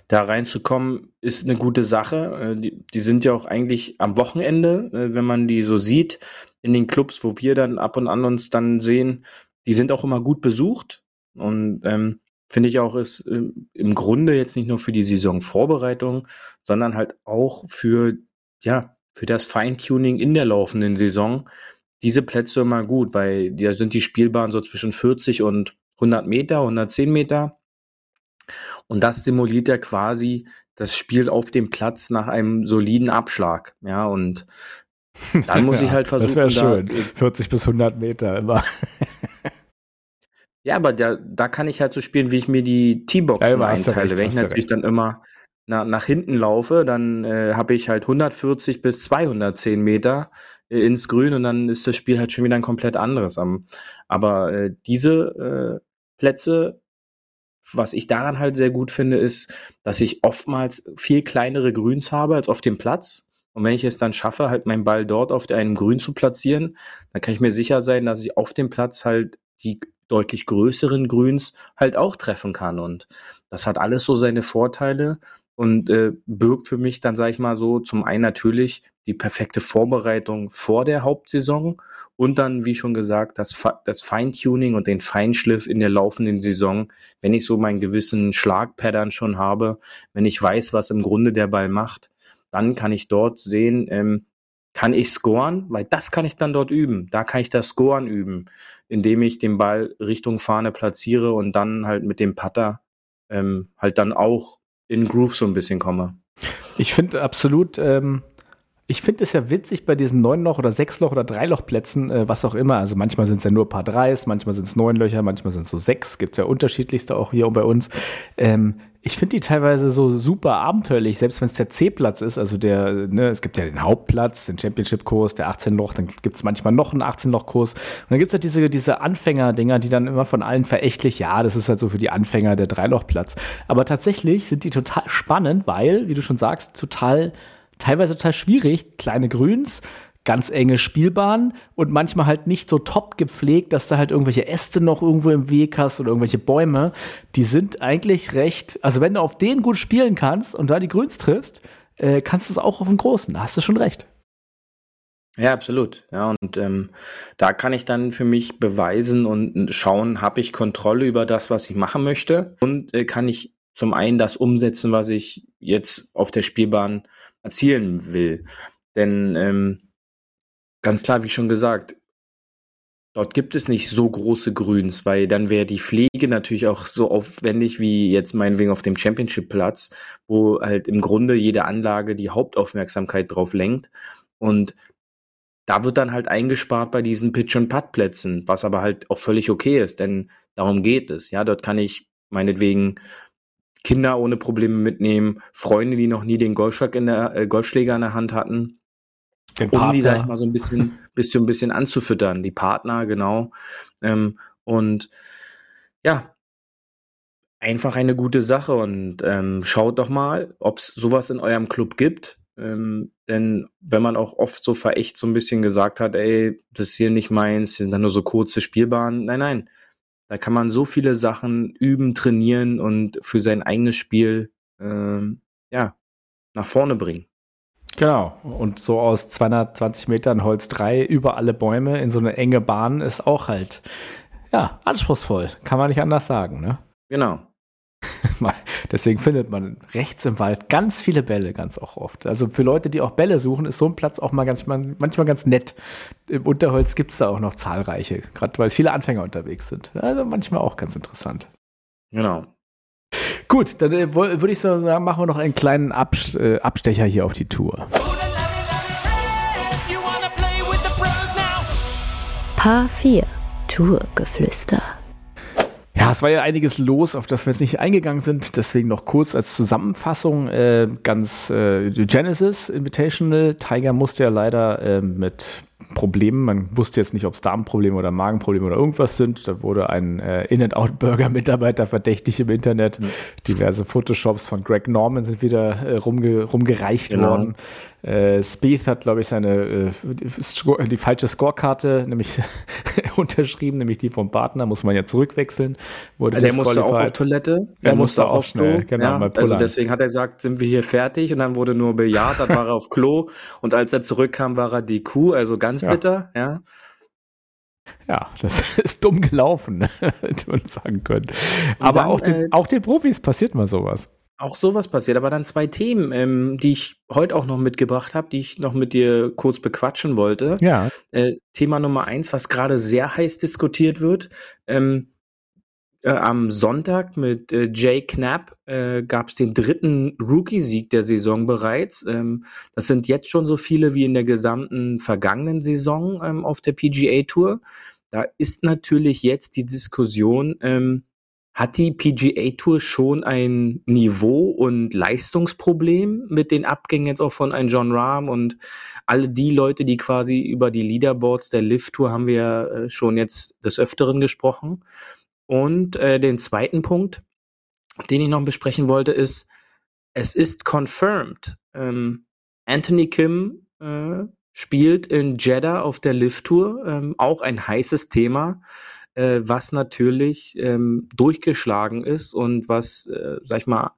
da reinzukommen, ist eine gute Sache. Äh, die, die sind ja auch eigentlich am Wochenende, äh, wenn man die so sieht, in den Clubs, wo wir dann ab und an uns dann sehen, die sind auch immer gut besucht. Und ähm, finde ich auch, ist äh, im Grunde jetzt nicht nur für die Saisonvorbereitung, sondern halt auch für, ja, für das Feintuning in der laufenden Saison diese Plätze immer gut, weil da sind die Spielbahnen so zwischen 40 und 100 Meter, 110 Meter. Und das simuliert ja quasi das Spiel auf dem Platz nach einem soliden Abschlag. Ja, und dann muss ja, ich halt versuchen. Das wäre schön. Da, 40 bis 100 Meter immer. ja, aber da, da kann ich halt so spielen, wie ich mir die T-Boxen ja, einteile. Wenn ich natürlich dann immer na, nach hinten laufe, dann äh, habe ich halt 140 bis 210 Meter äh, ins Grün und dann ist das Spiel halt schon wieder ein komplett anderes. aber äh, diese äh, Plätze was ich daran halt sehr gut finde, ist, dass ich oftmals viel kleinere Grüns habe als auf dem Platz. Und wenn ich es dann schaffe, halt meinen Ball dort auf einem Grün zu platzieren, dann kann ich mir sicher sein, dass ich auf dem Platz halt die deutlich größeren Grüns halt auch treffen kann. Und das hat alles so seine Vorteile. und äh, birgt für mich dann, sage ich mal so, zum einen natürlich die perfekte Vorbereitung vor der Hauptsaison und dann, wie schon gesagt, das, das Feintuning und den Feinschliff in der laufenden Saison, wenn ich so meinen gewissen Schlagpattern schon habe, wenn ich weiß, was im Grunde der Ball macht, dann kann ich dort sehen, ähm, kann ich scoren, weil das kann ich dann dort üben. Da kann ich das Scoren üben, indem ich den Ball Richtung Fahne platziere und dann halt mit dem Putter ähm, halt dann auch in Groove so ein bisschen komme. Ich finde absolut, ähm, ich finde es ja witzig bei diesen neun Loch oder sechs Loch oder drei Loch Plätzen, äh, was auch immer. Also manchmal sind es ja nur ein paar Dreis, manchmal sind es neun Löcher, manchmal sind es so sechs. Gibt es ja unterschiedlichste auch hier bei uns. Ähm, ich finde die teilweise so super abenteuerlich, selbst wenn es der C-Platz ist. Also der, ne, es gibt ja den Hauptplatz, den Championship-Kurs, der 18-Loch, dann gibt es manchmal noch einen 18-Loch-Kurs. Und dann gibt es halt diese, diese Anfänger-Dinger, die dann immer von allen verächtlich, ja, das ist halt so für die Anfänger der Dreilochplatz. Aber tatsächlich sind die total spannend, weil, wie du schon sagst, total, teilweise total schwierig, kleine Grüns, ganz enge Spielbahn und manchmal halt nicht so top gepflegt, dass da halt irgendwelche Äste noch irgendwo im Weg hast oder irgendwelche Bäume. Die sind eigentlich recht, also wenn du auf denen gut spielen kannst und da die Grüns triffst, äh, kannst du es auch auf dem Großen. Da hast du schon recht. Ja, absolut. Ja, und ähm, da kann ich dann für mich beweisen und schauen, habe ich Kontrolle über das, was ich machen möchte und äh, kann ich zum einen das umsetzen, was ich jetzt auf der Spielbahn erzielen will. Denn ähm, Ganz klar, wie schon gesagt, dort gibt es nicht so große Grüns, weil dann wäre die Pflege natürlich auch so aufwendig wie jetzt meinetwegen auf dem Championship-Platz, wo halt im Grunde jede Anlage die Hauptaufmerksamkeit drauf lenkt. Und da wird dann halt eingespart bei diesen Pitch- und Putt-Plätzen, was aber halt auch völlig okay ist, denn darum geht es. Ja, dort kann ich meinetwegen Kinder ohne Probleme mitnehmen, Freunde, die noch nie den Golfschlag in der, äh, Golfschläger in der Hand hatten, den um die, sag ich mal, so ein bisschen, bisschen, ein bisschen anzufüttern, die Partner, genau. Ähm, und ja, einfach eine gute Sache und ähm, schaut doch mal, ob es sowas in eurem Club gibt. Ähm, denn wenn man auch oft so verächt so ein bisschen gesagt hat, ey, das ist hier nicht meins, hier sind dann nur so kurze Spielbahnen. Nein, nein. Da kann man so viele Sachen üben, trainieren und für sein eigenes Spiel ähm, ja, nach vorne bringen. Genau. Und so aus 220 Metern Holz 3 über alle Bäume in so eine enge Bahn ist auch halt, ja, anspruchsvoll. Kann man nicht anders sagen, ne? Genau. Deswegen findet man rechts im Wald ganz viele Bälle, ganz auch oft. Also für Leute, die auch Bälle suchen, ist so ein Platz auch mal ganz, manchmal ganz nett. Im Unterholz gibt es da auch noch zahlreiche, gerade weil viele Anfänger unterwegs sind. Also manchmal auch ganz interessant. Genau. Gut, dann äh, würde ich sagen, machen wir noch einen kleinen Abs äh, Abstecher hier auf die Tour. Paar 4 Tourgeflüster. Ja, es war ja einiges los, auf das wir jetzt nicht eingegangen sind. Deswegen noch kurz als Zusammenfassung äh, ganz äh, Genesis Invitational. Tiger musste ja leider äh, mit Problemen. Man wusste jetzt nicht, ob es Darmprobleme oder Magenprobleme oder irgendwas sind. Da wurde ein äh, In-N-Out-Burger-Mitarbeiter verdächtig im Internet. Mhm. Diverse Photoshops von Greg Norman sind wieder äh, rumge rumgereicht genau. worden. Äh, Spieth hat, glaube ich, seine äh, die falsche Scorekarte nämlich unterschrieben, nämlich die vom Partner, muss man ja zurückwechseln. Wurde der musste auch auf Toilette. Er musste auch schnell, genau. Ja, also deswegen hat er gesagt, sind wir hier fertig und dann wurde nur bejaht, dann war er auf Klo und als er zurückkam, war er die Kuh, also ganz ja. bitter, ja. Ja, das ist dumm gelaufen, hätte man sagen können. Aber dann, auch, den, äh, auch den Profis passiert mal sowas. Auch sowas passiert, aber dann zwei Themen, ähm, die ich heute auch noch mitgebracht habe, die ich noch mit dir kurz bequatschen wollte. Ja. Äh, Thema Nummer eins, was gerade sehr heiß diskutiert wird. Ähm, äh, am Sonntag mit äh, Jay Knapp äh, gab es den dritten Rookie-Sieg der Saison bereits. Ähm, das sind jetzt schon so viele wie in der gesamten vergangenen Saison ähm, auf der PGA Tour. Da ist natürlich jetzt die Diskussion, ähm, hat die PGA Tour schon ein Niveau- und Leistungsproblem mit den Abgängen jetzt auch von ein John Rahm und alle die Leute, die quasi über die Leaderboards der Lift Tour haben wir äh, schon jetzt des Öfteren gesprochen. Und äh, den zweiten Punkt, den ich noch besprechen wollte, ist, es ist confirmed. Ähm, Anthony Kim äh, spielt in Jeddah auf der Lift Tour, ähm, auch ein heißes Thema äh, was natürlich ähm, durchgeschlagen ist und was, äh, sag ich mal,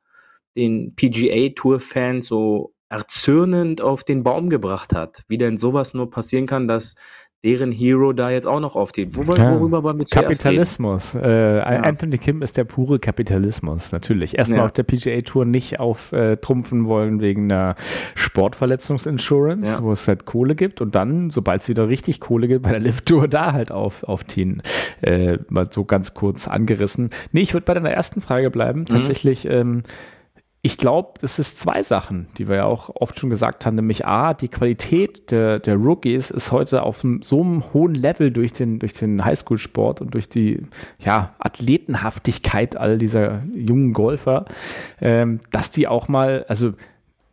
den PGA Tour Fan so erzürnend auf den Baum gebracht hat. Wie denn sowas nur passieren kann, dass deren Hero da jetzt auch noch aufsteht. Wo, ja. Worüber wollen wir Kapitalismus. Äh, ja. Anthony Kim ist der pure Kapitalismus, natürlich. Erstmal ja. auf der PGA Tour nicht auftrumpfen äh, wollen wegen einer Sportverletzungsinsurance, ja. wo es halt Kohle gibt und dann, sobald es wieder richtig Kohle gibt, bei der Lift Tour da halt auf, aufziehen. Äh, mal so ganz kurz angerissen. Nee, ich würde bei deiner ersten Frage bleiben. Mhm. Tatsächlich, ähm, ich glaube, es ist zwei Sachen, die wir ja auch oft schon gesagt haben, nämlich A, die Qualität der, der Rookies ist heute auf so einem hohen Level durch den, durch den Highschool-Sport und durch die ja, Athletenhaftigkeit all dieser jungen Golfer, ähm, dass die auch mal, also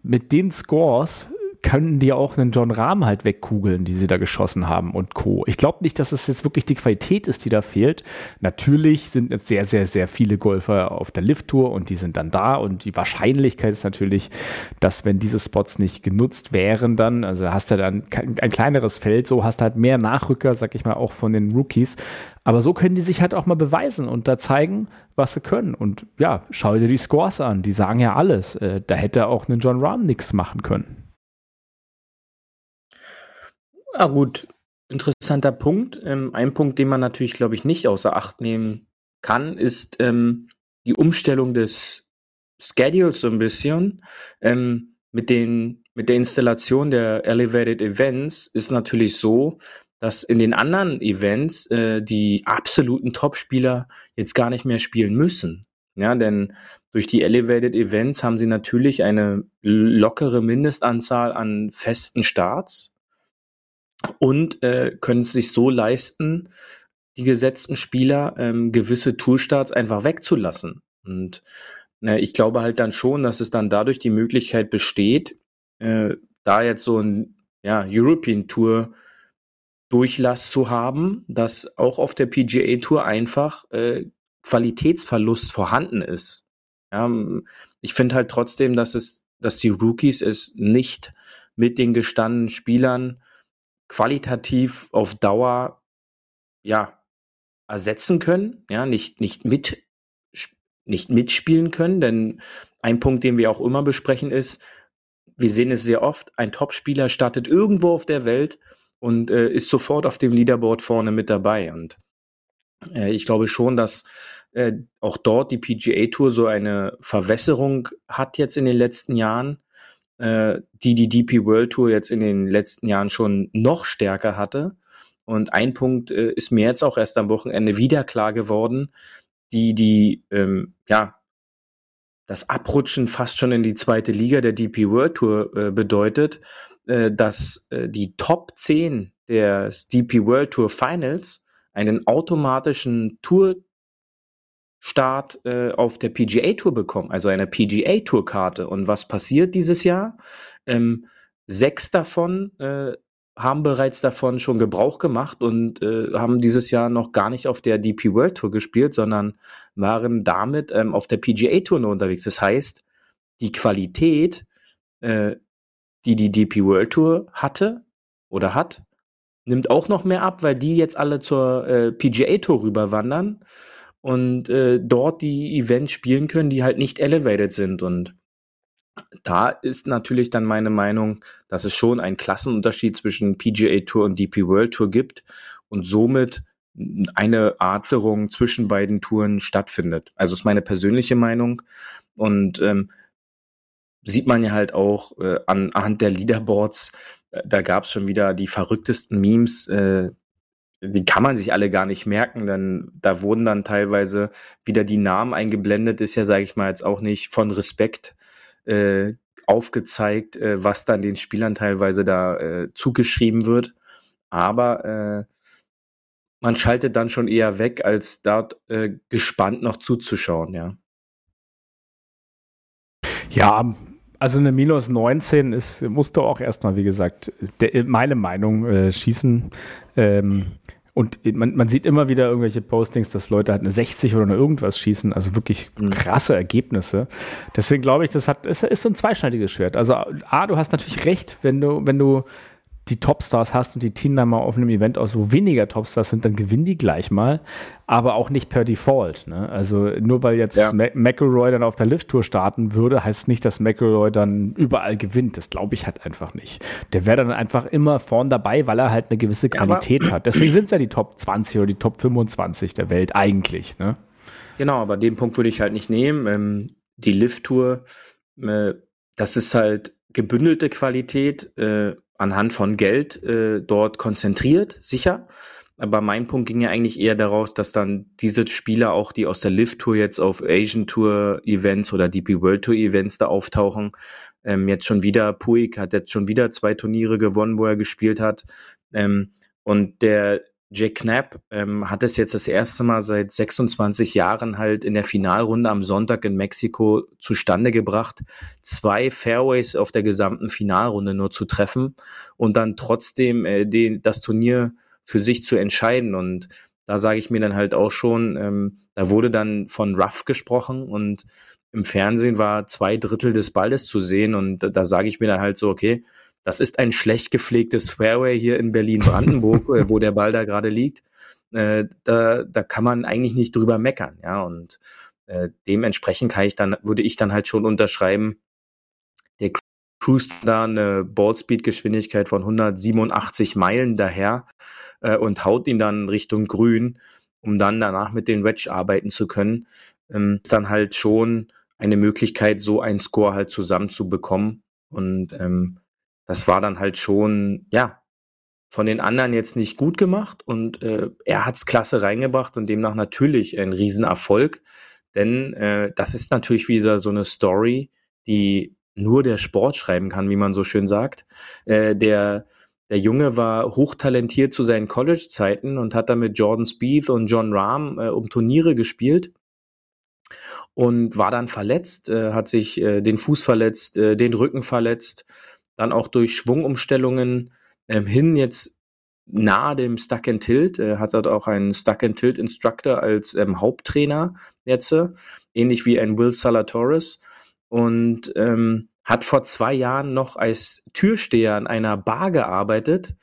mit den Scores können die auch einen John Rahm halt wegkugeln, die sie da geschossen haben und Co. Ich glaube nicht, dass es jetzt wirklich die Qualität ist, die da fehlt. Natürlich sind jetzt sehr, sehr, sehr viele Golfer auf der Lift-Tour und die sind dann da und die Wahrscheinlichkeit ist natürlich, dass wenn diese Spots nicht genutzt wären dann, also hast du dann ein kleineres Feld, so hast du halt mehr Nachrücker, sag ich mal, auch von den Rookies. Aber so können die sich halt auch mal beweisen und da zeigen, was sie können. Und ja, schau dir die Scores an, die sagen ja alles. Äh, da hätte auch ein John Rahm nichts machen können. Ja, gut. Interessanter Punkt. Ähm, ein Punkt, den man natürlich, glaube ich, nicht außer Acht nehmen kann, ist ähm, die Umstellung des Schedules so ein bisschen. Ähm, mit, den, mit der Installation der Elevated Events ist natürlich so, dass in den anderen Events äh, die absoluten Topspieler jetzt gar nicht mehr spielen müssen. Ja, denn durch die Elevated Events haben sie natürlich eine lockere Mindestanzahl an festen Starts und äh, können es sich so leisten, die gesetzten Spieler ähm, gewisse Toolstarts einfach wegzulassen. Und äh, ich glaube halt dann schon, dass es dann dadurch die Möglichkeit besteht, äh, da jetzt so ein ja, European Tour Durchlass zu haben, dass auch auf der PGA Tour einfach äh, Qualitätsverlust vorhanden ist. Ja, ich finde halt trotzdem, dass es, dass die Rookies es nicht mit den gestandenen Spielern qualitativ auf Dauer ja ersetzen können, ja, nicht nicht mit nicht mitspielen können, denn ein Punkt, den wir auch immer besprechen ist, wir sehen es sehr oft, ein Topspieler startet irgendwo auf der Welt und äh, ist sofort auf dem Leaderboard vorne mit dabei. Und äh, ich glaube schon, dass äh, auch dort die PGA Tour so eine Verwässerung hat jetzt in den letzten Jahren, äh, die die DP World Tour jetzt in den letzten Jahren schon noch stärker hatte. Und ein Punkt äh, ist mir jetzt auch erst am Wochenende wieder klar geworden, die die ähm, ja das Abrutschen fast schon in die zweite Liga der DP World Tour äh, bedeutet, äh, dass äh, die Top 10 der DP World Tour Finals einen automatischen Tour Start äh, auf der PGA Tour bekommen, also eine PGA Tour Karte. Und was passiert dieses Jahr? Ähm, sechs davon äh, haben bereits davon schon Gebrauch gemacht und äh, haben dieses Jahr noch gar nicht auf der DP World Tour gespielt, sondern waren damit ähm, auf der PGA Tour nur unterwegs. Das heißt, die Qualität, äh, die die DP World Tour hatte oder hat, nimmt auch noch mehr ab, weil die jetzt alle zur äh, PGA Tour rüberwandern und äh, dort die Events spielen können, die halt nicht elevated sind. Und da ist natürlich dann meine Meinung, dass es schon einen Klassenunterschied zwischen PGA Tour und DP World Tour gibt und somit eine Artverung zwischen beiden Touren stattfindet. Also ist meine persönliche Meinung und ähm, sieht man ja halt auch äh, an, anhand der Leaderboards, äh, da gab es schon wieder die verrücktesten Memes. Äh, die kann man sich alle gar nicht merken, denn da wurden dann teilweise wieder die Namen eingeblendet, ist ja, sage ich mal, jetzt auch nicht von Respekt äh, aufgezeigt, äh, was dann den Spielern teilweise da äh, zugeschrieben wird. Aber äh, man schaltet dann schon eher weg, als dort äh, gespannt noch zuzuschauen, ja. Ja, also eine minus 19 ist, musst du auch erstmal, wie gesagt, de, meine Meinung äh, schießen. Ähm, und man, man, sieht immer wieder irgendwelche Postings, dass Leute halt eine 60 oder eine irgendwas schießen, also wirklich mhm. krasse Ergebnisse. Deswegen glaube ich, das hat, ist, ist so ein zweischneidiges Schwert. Also A, du hast natürlich recht, wenn du, wenn du die Topstars hast und die teamen dann mal auf einem Event aus, wo weniger Topstars sind, dann gewinnen die gleich mal, aber auch nicht per Default. Ne? Also nur weil jetzt ja. McElroy dann auf der Lift-Tour starten würde, heißt nicht, dass McElroy dann überall gewinnt. Das glaube ich halt einfach nicht. Der wäre dann einfach immer vorn dabei, weil er halt eine gewisse Qualität ja, hat. Deswegen sind es ja die Top 20 oder die Top 25 der Welt eigentlich. Ne? Genau, aber den Punkt würde ich halt nicht nehmen. Ähm, die Lift-Tour, äh, das ist halt gebündelte Qualität äh, anhand von Geld äh, dort konzentriert, sicher. Aber mein Punkt ging ja eigentlich eher daraus, dass dann diese Spieler auch, die aus der Lift Tour jetzt auf Asian Tour Events oder DP World Tour Events da auftauchen, ähm, jetzt schon wieder, Puig hat jetzt schon wieder zwei Turniere gewonnen, wo er gespielt hat. Ähm, und der Jake Knapp ähm, hat es jetzt das erste Mal seit 26 Jahren halt in der Finalrunde am Sonntag in Mexiko zustande gebracht, zwei Fairways auf der gesamten Finalrunde nur zu treffen und dann trotzdem äh, den, das Turnier für sich zu entscheiden. Und da sage ich mir dann halt auch schon, ähm, da wurde dann von Rough gesprochen und im Fernsehen war zwei Drittel des Balles zu sehen und da sage ich mir dann halt so, okay, das ist ein schlecht gepflegtes Fairway hier in Berlin-Brandenburg, äh, wo der Ball da gerade liegt. Äh, da, da kann man eigentlich nicht drüber meckern, ja. Und äh, dementsprechend kann ich dann, würde ich dann halt schon unterschreiben, der cruist da eine Ballspeed-Geschwindigkeit von 187 Meilen daher äh, und haut ihn dann Richtung Grün, um dann danach mit den Wedge arbeiten zu können. Ähm, ist dann halt schon eine Möglichkeit, so einen Score halt zusammenzubekommen. Und ähm, das war dann halt schon, ja, von den anderen jetzt nicht gut gemacht und äh, er hat's klasse reingebracht und demnach natürlich ein Riesenerfolg, denn äh, das ist natürlich wieder so eine Story, die nur der Sport schreiben kann, wie man so schön sagt. Äh, der der Junge war hochtalentiert zu seinen College-Zeiten und hat dann mit Jordan Spieth und John Rahm äh, um Turniere gespielt und war dann verletzt, äh, hat sich äh, den Fuß verletzt, äh, den Rücken verletzt dann auch durch Schwungumstellungen ähm, hin jetzt nahe dem Stuck and Tilt. Er hat dort auch einen Stuck and Tilt Instructor als ähm, Haupttrainer jetzt, ähnlich wie ein Will Salatoris und ähm, hat vor zwei Jahren noch als Türsteher an einer Bar gearbeitet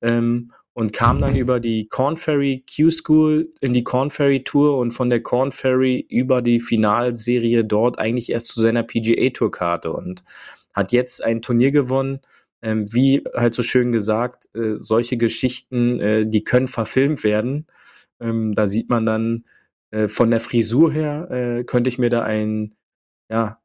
ähm, und kam dann über die Corn Ferry Q School in die Corn Ferry Tour und von der Corn Ferry über die Finalserie dort eigentlich erst zu seiner PGA Tour Karte und hat jetzt ein Turnier gewonnen. Ähm, wie halt so schön gesagt, äh, solche Geschichten, äh, die können verfilmt werden. Ähm, da sieht man dann äh, von der Frisur her, äh, könnte ich mir da ein, ja,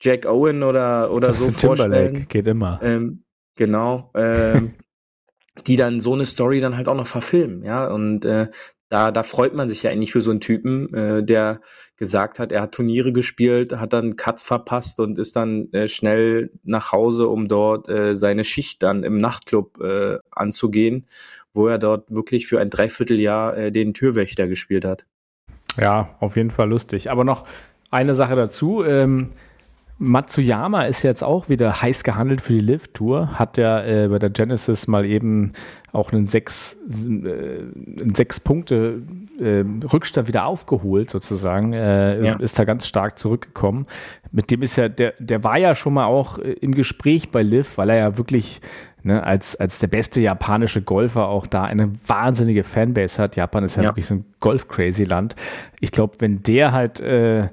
Jack Owen oder, oder das so vorstellen. Timberlake geht immer. Ähm, genau. Ähm, die dann so eine Story dann halt auch noch verfilmen, ja. Und äh, da, da freut man sich ja eigentlich für so einen Typen, äh, der gesagt hat, er hat Turniere gespielt, hat dann Cuts verpasst und ist dann äh, schnell nach Hause, um dort äh, seine Schicht dann im Nachtclub äh, anzugehen, wo er dort wirklich für ein Dreivierteljahr äh, den Türwächter gespielt hat. Ja, auf jeden Fall lustig. Aber noch eine Sache dazu. Ähm Matsuyama ist jetzt auch wieder heiß gehandelt für die Lift-Tour. Hat ja äh, bei der Genesis mal eben auch einen sechs, äh, einen sechs Punkte äh, Rückstand wieder aufgeholt, sozusagen. Äh, ja. Ist da ganz stark zurückgekommen. Mit dem ist ja, der, der war ja schon mal auch äh, im Gespräch bei Liv, weil er ja wirklich ne, als, als der beste japanische Golfer auch da eine wahnsinnige Fanbase hat. Japan ist ja, ja. wirklich so ein Golf-Crazy-Land. Ich glaube, wenn der halt äh,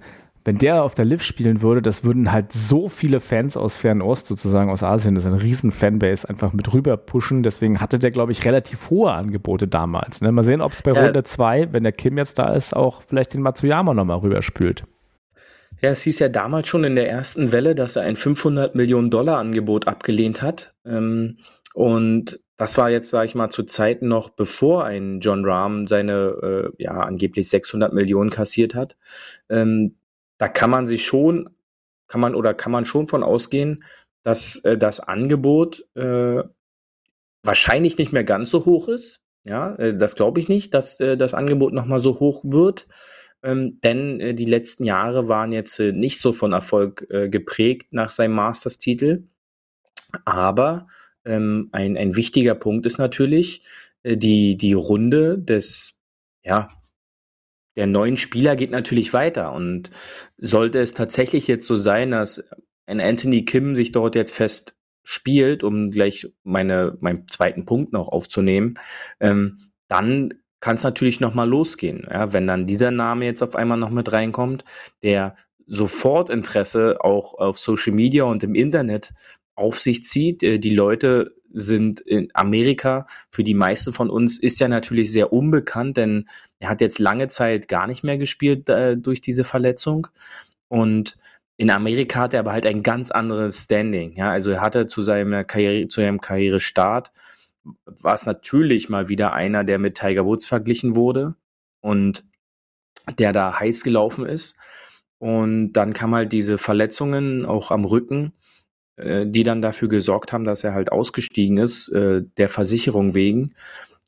wenn der auf der Liv spielen würde, das würden halt so viele Fans aus Fernost, sozusagen aus Asien, das ist eine riesen Fanbase, einfach mit rüber pushen. Deswegen hatte der, glaube ich, relativ hohe Angebote damals. Ne? Mal sehen, ob es bei ja. Runde 2, wenn der Kim jetzt da ist, auch vielleicht den Matsuyama nochmal rüberspült. Ja, es hieß ja damals schon in der ersten Welle, dass er ein 500 Millionen Dollar Angebot abgelehnt hat. Ähm, und das war jetzt, sage ich mal, zu Zeiten noch, bevor ein John Rahm seine, äh, ja, angeblich 600 Millionen kassiert hat. Da kann man sich schon, kann man oder kann man schon von ausgehen, dass äh, das Angebot äh, wahrscheinlich nicht mehr ganz so hoch ist. Ja, äh, das glaube ich nicht, dass äh, das Angebot nochmal so hoch wird. Ähm, denn äh, die letzten Jahre waren jetzt äh, nicht so von Erfolg äh, geprägt nach seinem Masters-Titel. Aber ähm, ein, ein wichtiger Punkt ist natürlich äh, die, die Runde des ja, der neuen Spieler geht natürlich weiter. Und sollte es tatsächlich jetzt so sein, dass ein Anthony Kim sich dort jetzt fest spielt, um gleich meine, meinen zweiten Punkt noch aufzunehmen, ähm, dann kann es natürlich nochmal losgehen. Ja, wenn dann dieser Name jetzt auf einmal noch mit reinkommt, der sofort Interesse auch auf Social Media und im Internet auf sich zieht. Äh, die Leute sind in Amerika, für die meisten von uns ist ja natürlich sehr unbekannt, denn er hat jetzt lange Zeit gar nicht mehr gespielt äh, durch diese Verletzung. Und in Amerika hat er aber halt ein ganz anderes Standing. Ja, also er hatte zu seinem Karriere, zu seinem Karrierestart war es natürlich mal wieder einer, der mit Tiger Woods verglichen wurde und der da heiß gelaufen ist. Und dann kam halt diese Verletzungen auch am Rücken, äh, die dann dafür gesorgt haben, dass er halt ausgestiegen ist, äh, der Versicherung wegen.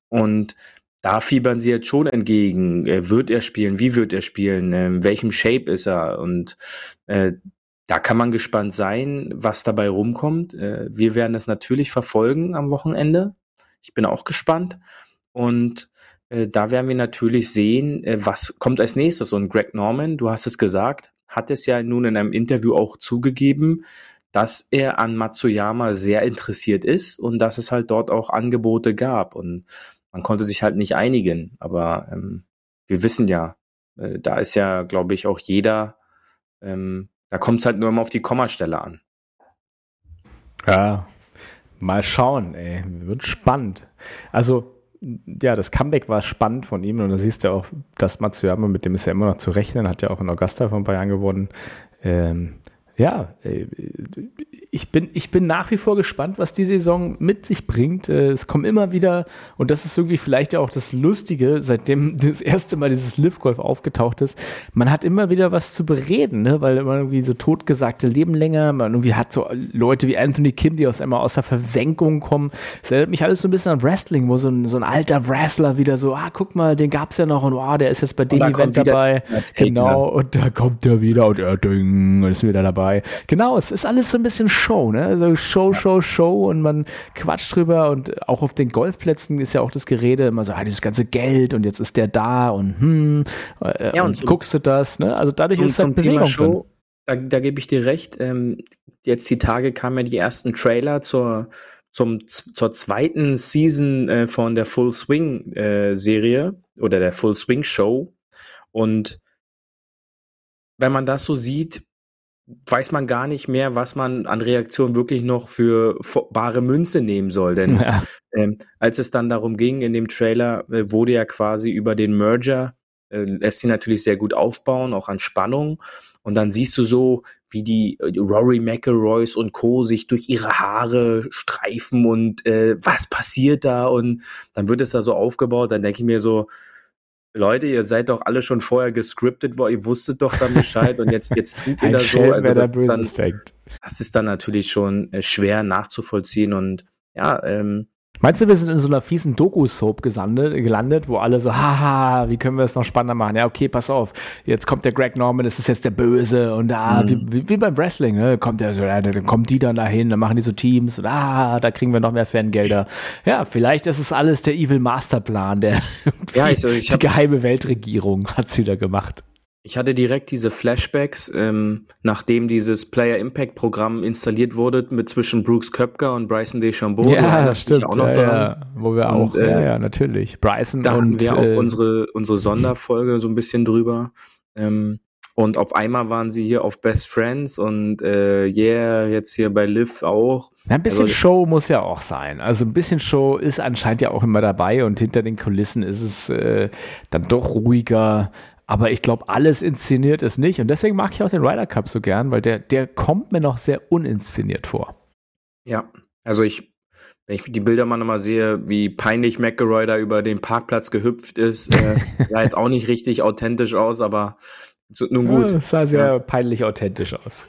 Und da fiebern sie jetzt schon entgegen. Äh, wird er spielen? Wie wird er spielen? In welchem Shape ist er? Und äh, da kann man gespannt sein, was dabei rumkommt. Äh, wir werden es natürlich verfolgen am Wochenende. Ich bin auch gespannt. Und äh, da werden wir natürlich sehen, äh, was kommt als nächstes. Und Greg Norman, du hast es gesagt, hat es ja nun in einem Interview auch zugegeben, dass er an Matsuyama sehr interessiert ist und dass es halt dort auch Angebote gab. Und man konnte sich halt nicht einigen. Aber ähm, wir wissen ja, äh, da ist ja, glaube ich, auch jeder, ähm, da kommt es halt nur immer auf die Kommastelle an. Ja, mal schauen, ey. Wird spannend. Also, ja, das Comeback war spannend von ihm und da siehst du auch, dass Matsuyama, mit dem ist ja immer noch zu rechnen, hat ja auch in Augusta vor ein paar gewonnen. Ähm, ja, äh, ich bin, ich bin nach wie vor gespannt, was die Saison mit sich bringt. Äh, es kommen immer wieder, und das ist irgendwie vielleicht ja auch das Lustige, seitdem das erste Mal dieses Live-Golf aufgetaucht ist, man hat immer wieder was zu bereden, ne? weil man irgendwie so totgesagte leben länger, man irgendwie hat so Leute wie Anthony Kim, die aus einmal aus der Versenkung kommen. Es erinnert mich alles so ein bisschen an Wrestling, wo so ein, so ein alter Wrestler wieder so, ah, guck mal, den gab's ja noch und wow, der ist jetzt bei dem Event dabei. Genau, und da kommt er wieder und er ding, ist wieder dabei. Genau, es ist alles so ein bisschen Show, ne? Also Show, Show, Show und man quatscht drüber und auch auf den Golfplätzen ist ja auch das Gerede immer so, ah, dieses ganze Geld und jetzt ist der da und hm, äh, ja, und, und guckst du das, ne? Also dadurch ist halt Bewegung Thema Show, da, da gebe ich dir recht. Ähm, jetzt die Tage kamen ja die ersten Trailer zur zum, zur zweiten Season äh, von der Full Swing äh, Serie oder der Full Swing Show und wenn man das so sieht, weiß man gar nicht mehr, was man an Reaktion wirklich noch für bare Münze nehmen soll. Denn ja. ähm, als es dann darum ging, in dem Trailer äh, wurde ja quasi über den Merger, äh, lässt sie natürlich sehr gut aufbauen, auch an Spannung. Und dann siehst du so, wie die, die Rory McElroys und Co. sich durch ihre Haare streifen und äh, was passiert da? Und dann wird es da so aufgebaut, dann denke ich mir so, Leute, ihr seid doch alle schon vorher gescriptet worden, ihr wusstet doch dann Bescheid und jetzt, jetzt tut ihr da so. Also das, da ist dann, das ist dann natürlich schon äh, schwer nachzuvollziehen und ja, ähm, Meinst du, wir sind in so einer fiesen Doku-Soap gelandet, wo alle so, haha, wie können wir es noch spannender machen? Ja, okay, pass auf, jetzt kommt der Greg Norman, das ist jetzt der Böse und ah, mhm. wie, wie, beim Wrestling, ne? kommt der so, dann kommen die dann dahin, dann machen die so Teams und ah, da kriegen wir noch mehr Fangelder. Ja, vielleicht ist es alles der Evil Masterplan, der ja, also ich die geheime Weltregierung hat's wieder gemacht. Ich hatte direkt diese Flashbacks, ähm, nachdem dieses Player Impact Programm installiert wurde mit zwischen Brooks Köpker und Bryson DeChambeau. Ja, das stimmt. Auch noch ja, ja, wo wir und, auch, äh, ja, ja, natürlich. Bryson da und wir äh, auch unsere unsere Sonderfolge so ein bisschen drüber. Ähm, und auf einmal waren sie hier auf Best Friends und äh, yeah, jetzt hier bei Liv auch. Ein bisschen also, Show muss ja auch sein. Also ein bisschen Show ist anscheinend ja auch immer dabei und hinter den Kulissen ist es äh, dann doch ruhiger. Aber ich glaube, alles inszeniert ist nicht. Und deswegen mag ich auch den Ryder Cup so gern, weil der, der kommt mir noch sehr uninszeniert vor. Ja, also ich, wenn ich die Bilder mal nochmal sehe, wie peinlich McElroy da über den Parkplatz gehüpft ist, äh, sah jetzt auch nicht richtig authentisch aus, aber nun gut. Ja, sah sehr ja. peinlich authentisch aus.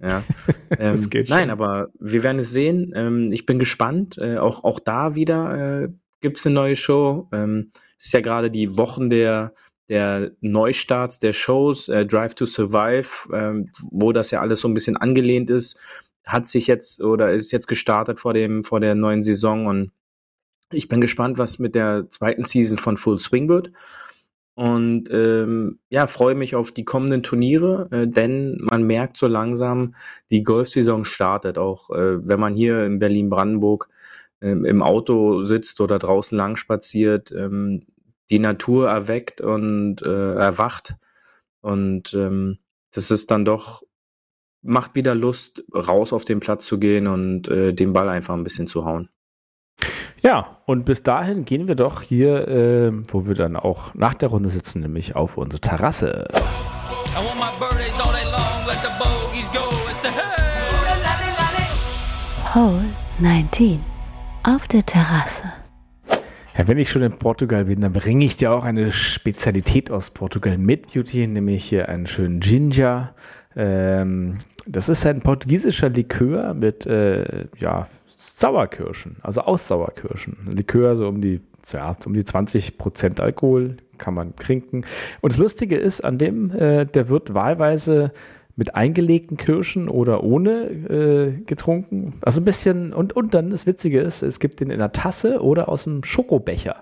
Ja, ähm, nein, aber wir werden es sehen. Ähm, ich bin gespannt. Äh, auch, auch da wieder äh, gibt es eine neue Show. Ähm, es ist ja gerade die Wochen der der Neustart der Shows, äh, Drive to Survive, ähm, wo das ja alles so ein bisschen angelehnt ist, hat sich jetzt oder ist jetzt gestartet vor dem vor der neuen Saison und ich bin gespannt, was mit der zweiten Season von Full Swing wird. und ähm, ja, freue mich auf die kommenden Turniere, äh, denn man merkt so langsam, die Golfsaison startet. Auch äh, wenn man hier in Berlin-Brandenburg ähm, im Auto sitzt oder draußen lang spaziert, ähm, die Natur erweckt und äh, erwacht. Und ähm, das ist dann doch, macht wieder Lust, raus auf den Platz zu gehen und äh, den Ball einfach ein bisschen zu hauen. Ja, und bis dahin gehen wir doch hier, äh, wo wir dann auch nach der Runde sitzen, nämlich auf unsere Terrasse. Hole 19 auf der Terrasse. Ja, wenn ich schon in Portugal bin, dann bringe ich dir auch eine Spezialität aus Portugal mit, Beauty, nämlich hier einen schönen Ginger. Ähm, das ist ein portugiesischer Likör mit äh, ja, Sauerkirschen, also aus Sauerkirschen. Likör so um die, ja, um die 20 Prozent Alkohol kann man trinken. Und das Lustige ist, an dem, äh, der wird wahlweise mit eingelegten Kirschen oder ohne äh, getrunken. Also ein bisschen, und, und dann das Witzige ist, es gibt den in der Tasse oder aus dem Schokobecher.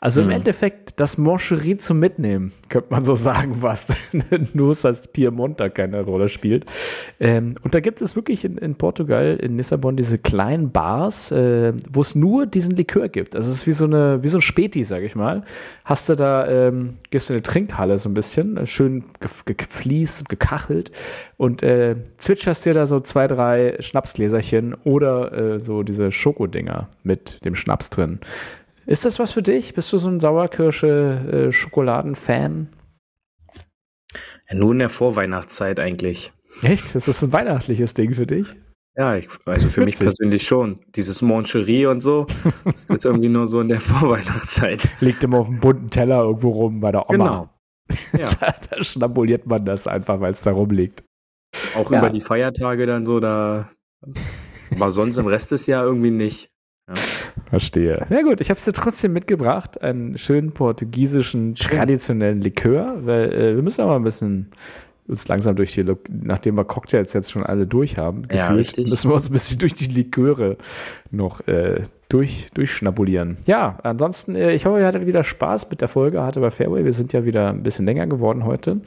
Also im mhm. Endeffekt das Moncherie zum Mitnehmen, könnte man so sagen, was nur das Piemont da keine Rolle spielt. Ähm, und da gibt es wirklich in, in, Portugal, in Lissabon, diese kleinen Bars, äh, wo es nur diesen Likör gibt. Also es ist wie so eine, wie so ein Späti, sag ich mal. Hast du da, ähm, gibst du eine Trinkhalle so ein bisschen, schön gefliest, gekachelt und äh, zwitscherst dir da so zwei, drei Schnapsgläserchen oder äh, so diese Schokodinger mit dem Schnaps drin. Ist das was für dich? Bist du so ein Sauerkirsche-Schokoladen-Fan? Ja, nur in der Vorweihnachtszeit eigentlich. Echt? Ist das ein weihnachtliches Ding für dich? Ja, ich, also für mich persönlich schon. Dieses Moncherie und so, das ist irgendwie nur so in der Vorweihnachtszeit. Liegt immer auf einem bunten Teller irgendwo rum bei der Oma. Genau. Ja. da, da schnabuliert man das einfach, weil es da rumliegt. Auch ja. über die Feiertage dann so, da war sonst im Rest des Jahr irgendwie nicht. Ja. Verstehe. Ja gut, ich habe es dir trotzdem mitgebracht, einen schönen portugiesischen traditionellen Likör, weil äh, wir müssen aber ein bisschen uns langsam durch die, nachdem wir Cocktails jetzt schon alle durch haben, ja, gefühlt, müssen wir uns ein bisschen durch die Liköre noch äh, durch, durchschnabulieren. Ja, ansonsten, äh, ich hoffe, ihr hattet wieder Spaß mit der Folge Hatte bei Fairway. Wir sind ja wieder ein bisschen länger geworden heute.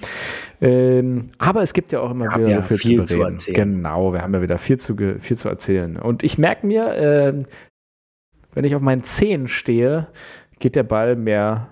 Ähm, aber es gibt ja auch immer wieder so viel, viel zu, bereden. Zu genau, wir haben ja wieder viel zu, viel zu erzählen. Und ich merke mir, äh, wenn ich auf meinen Zehen stehe, geht der Ball mehr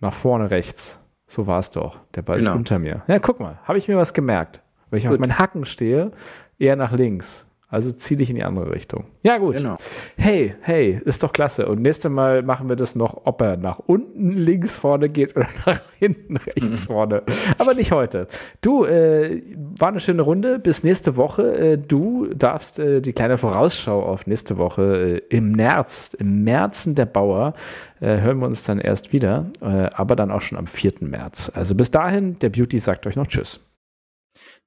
nach vorne rechts. So war es doch. Der Ball genau. ist unter mir. Ja, guck mal, habe ich mir was gemerkt. Wenn ich Gut. auf meinen Hacken stehe, eher nach links. Also zieh dich in die andere Richtung. Ja, gut. Genau. Hey, hey, ist doch klasse. Und nächstes Mal machen wir das noch, ob er nach unten links vorne geht oder nach hinten rechts mhm. vorne. Aber nicht heute. Du, äh, war eine schöne Runde. Bis nächste Woche. Äh, du darfst äh, die kleine Vorausschau auf nächste Woche äh, im März, im Märzen der Bauer, äh, hören wir uns dann erst wieder. Äh, aber dann auch schon am 4. März. Also bis dahin, der Beauty sagt euch noch Tschüss.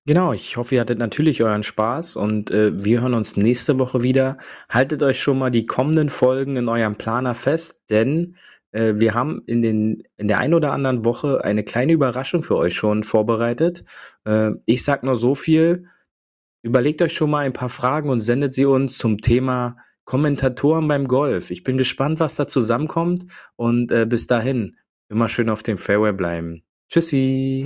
Genau, ich hoffe, ihr hattet natürlich euren Spaß und äh, wir hören uns nächste Woche wieder. Haltet euch schon mal die kommenden Folgen in eurem Planer fest, denn äh, wir haben in, den, in der ein oder anderen Woche eine kleine Überraschung für euch schon vorbereitet. Äh, ich sag nur so viel. Überlegt euch schon mal ein paar Fragen und sendet sie uns zum Thema Kommentatoren beim Golf. Ich bin gespannt, was da zusammenkommt und äh, bis dahin immer schön auf dem Fairway bleiben. Tschüssi.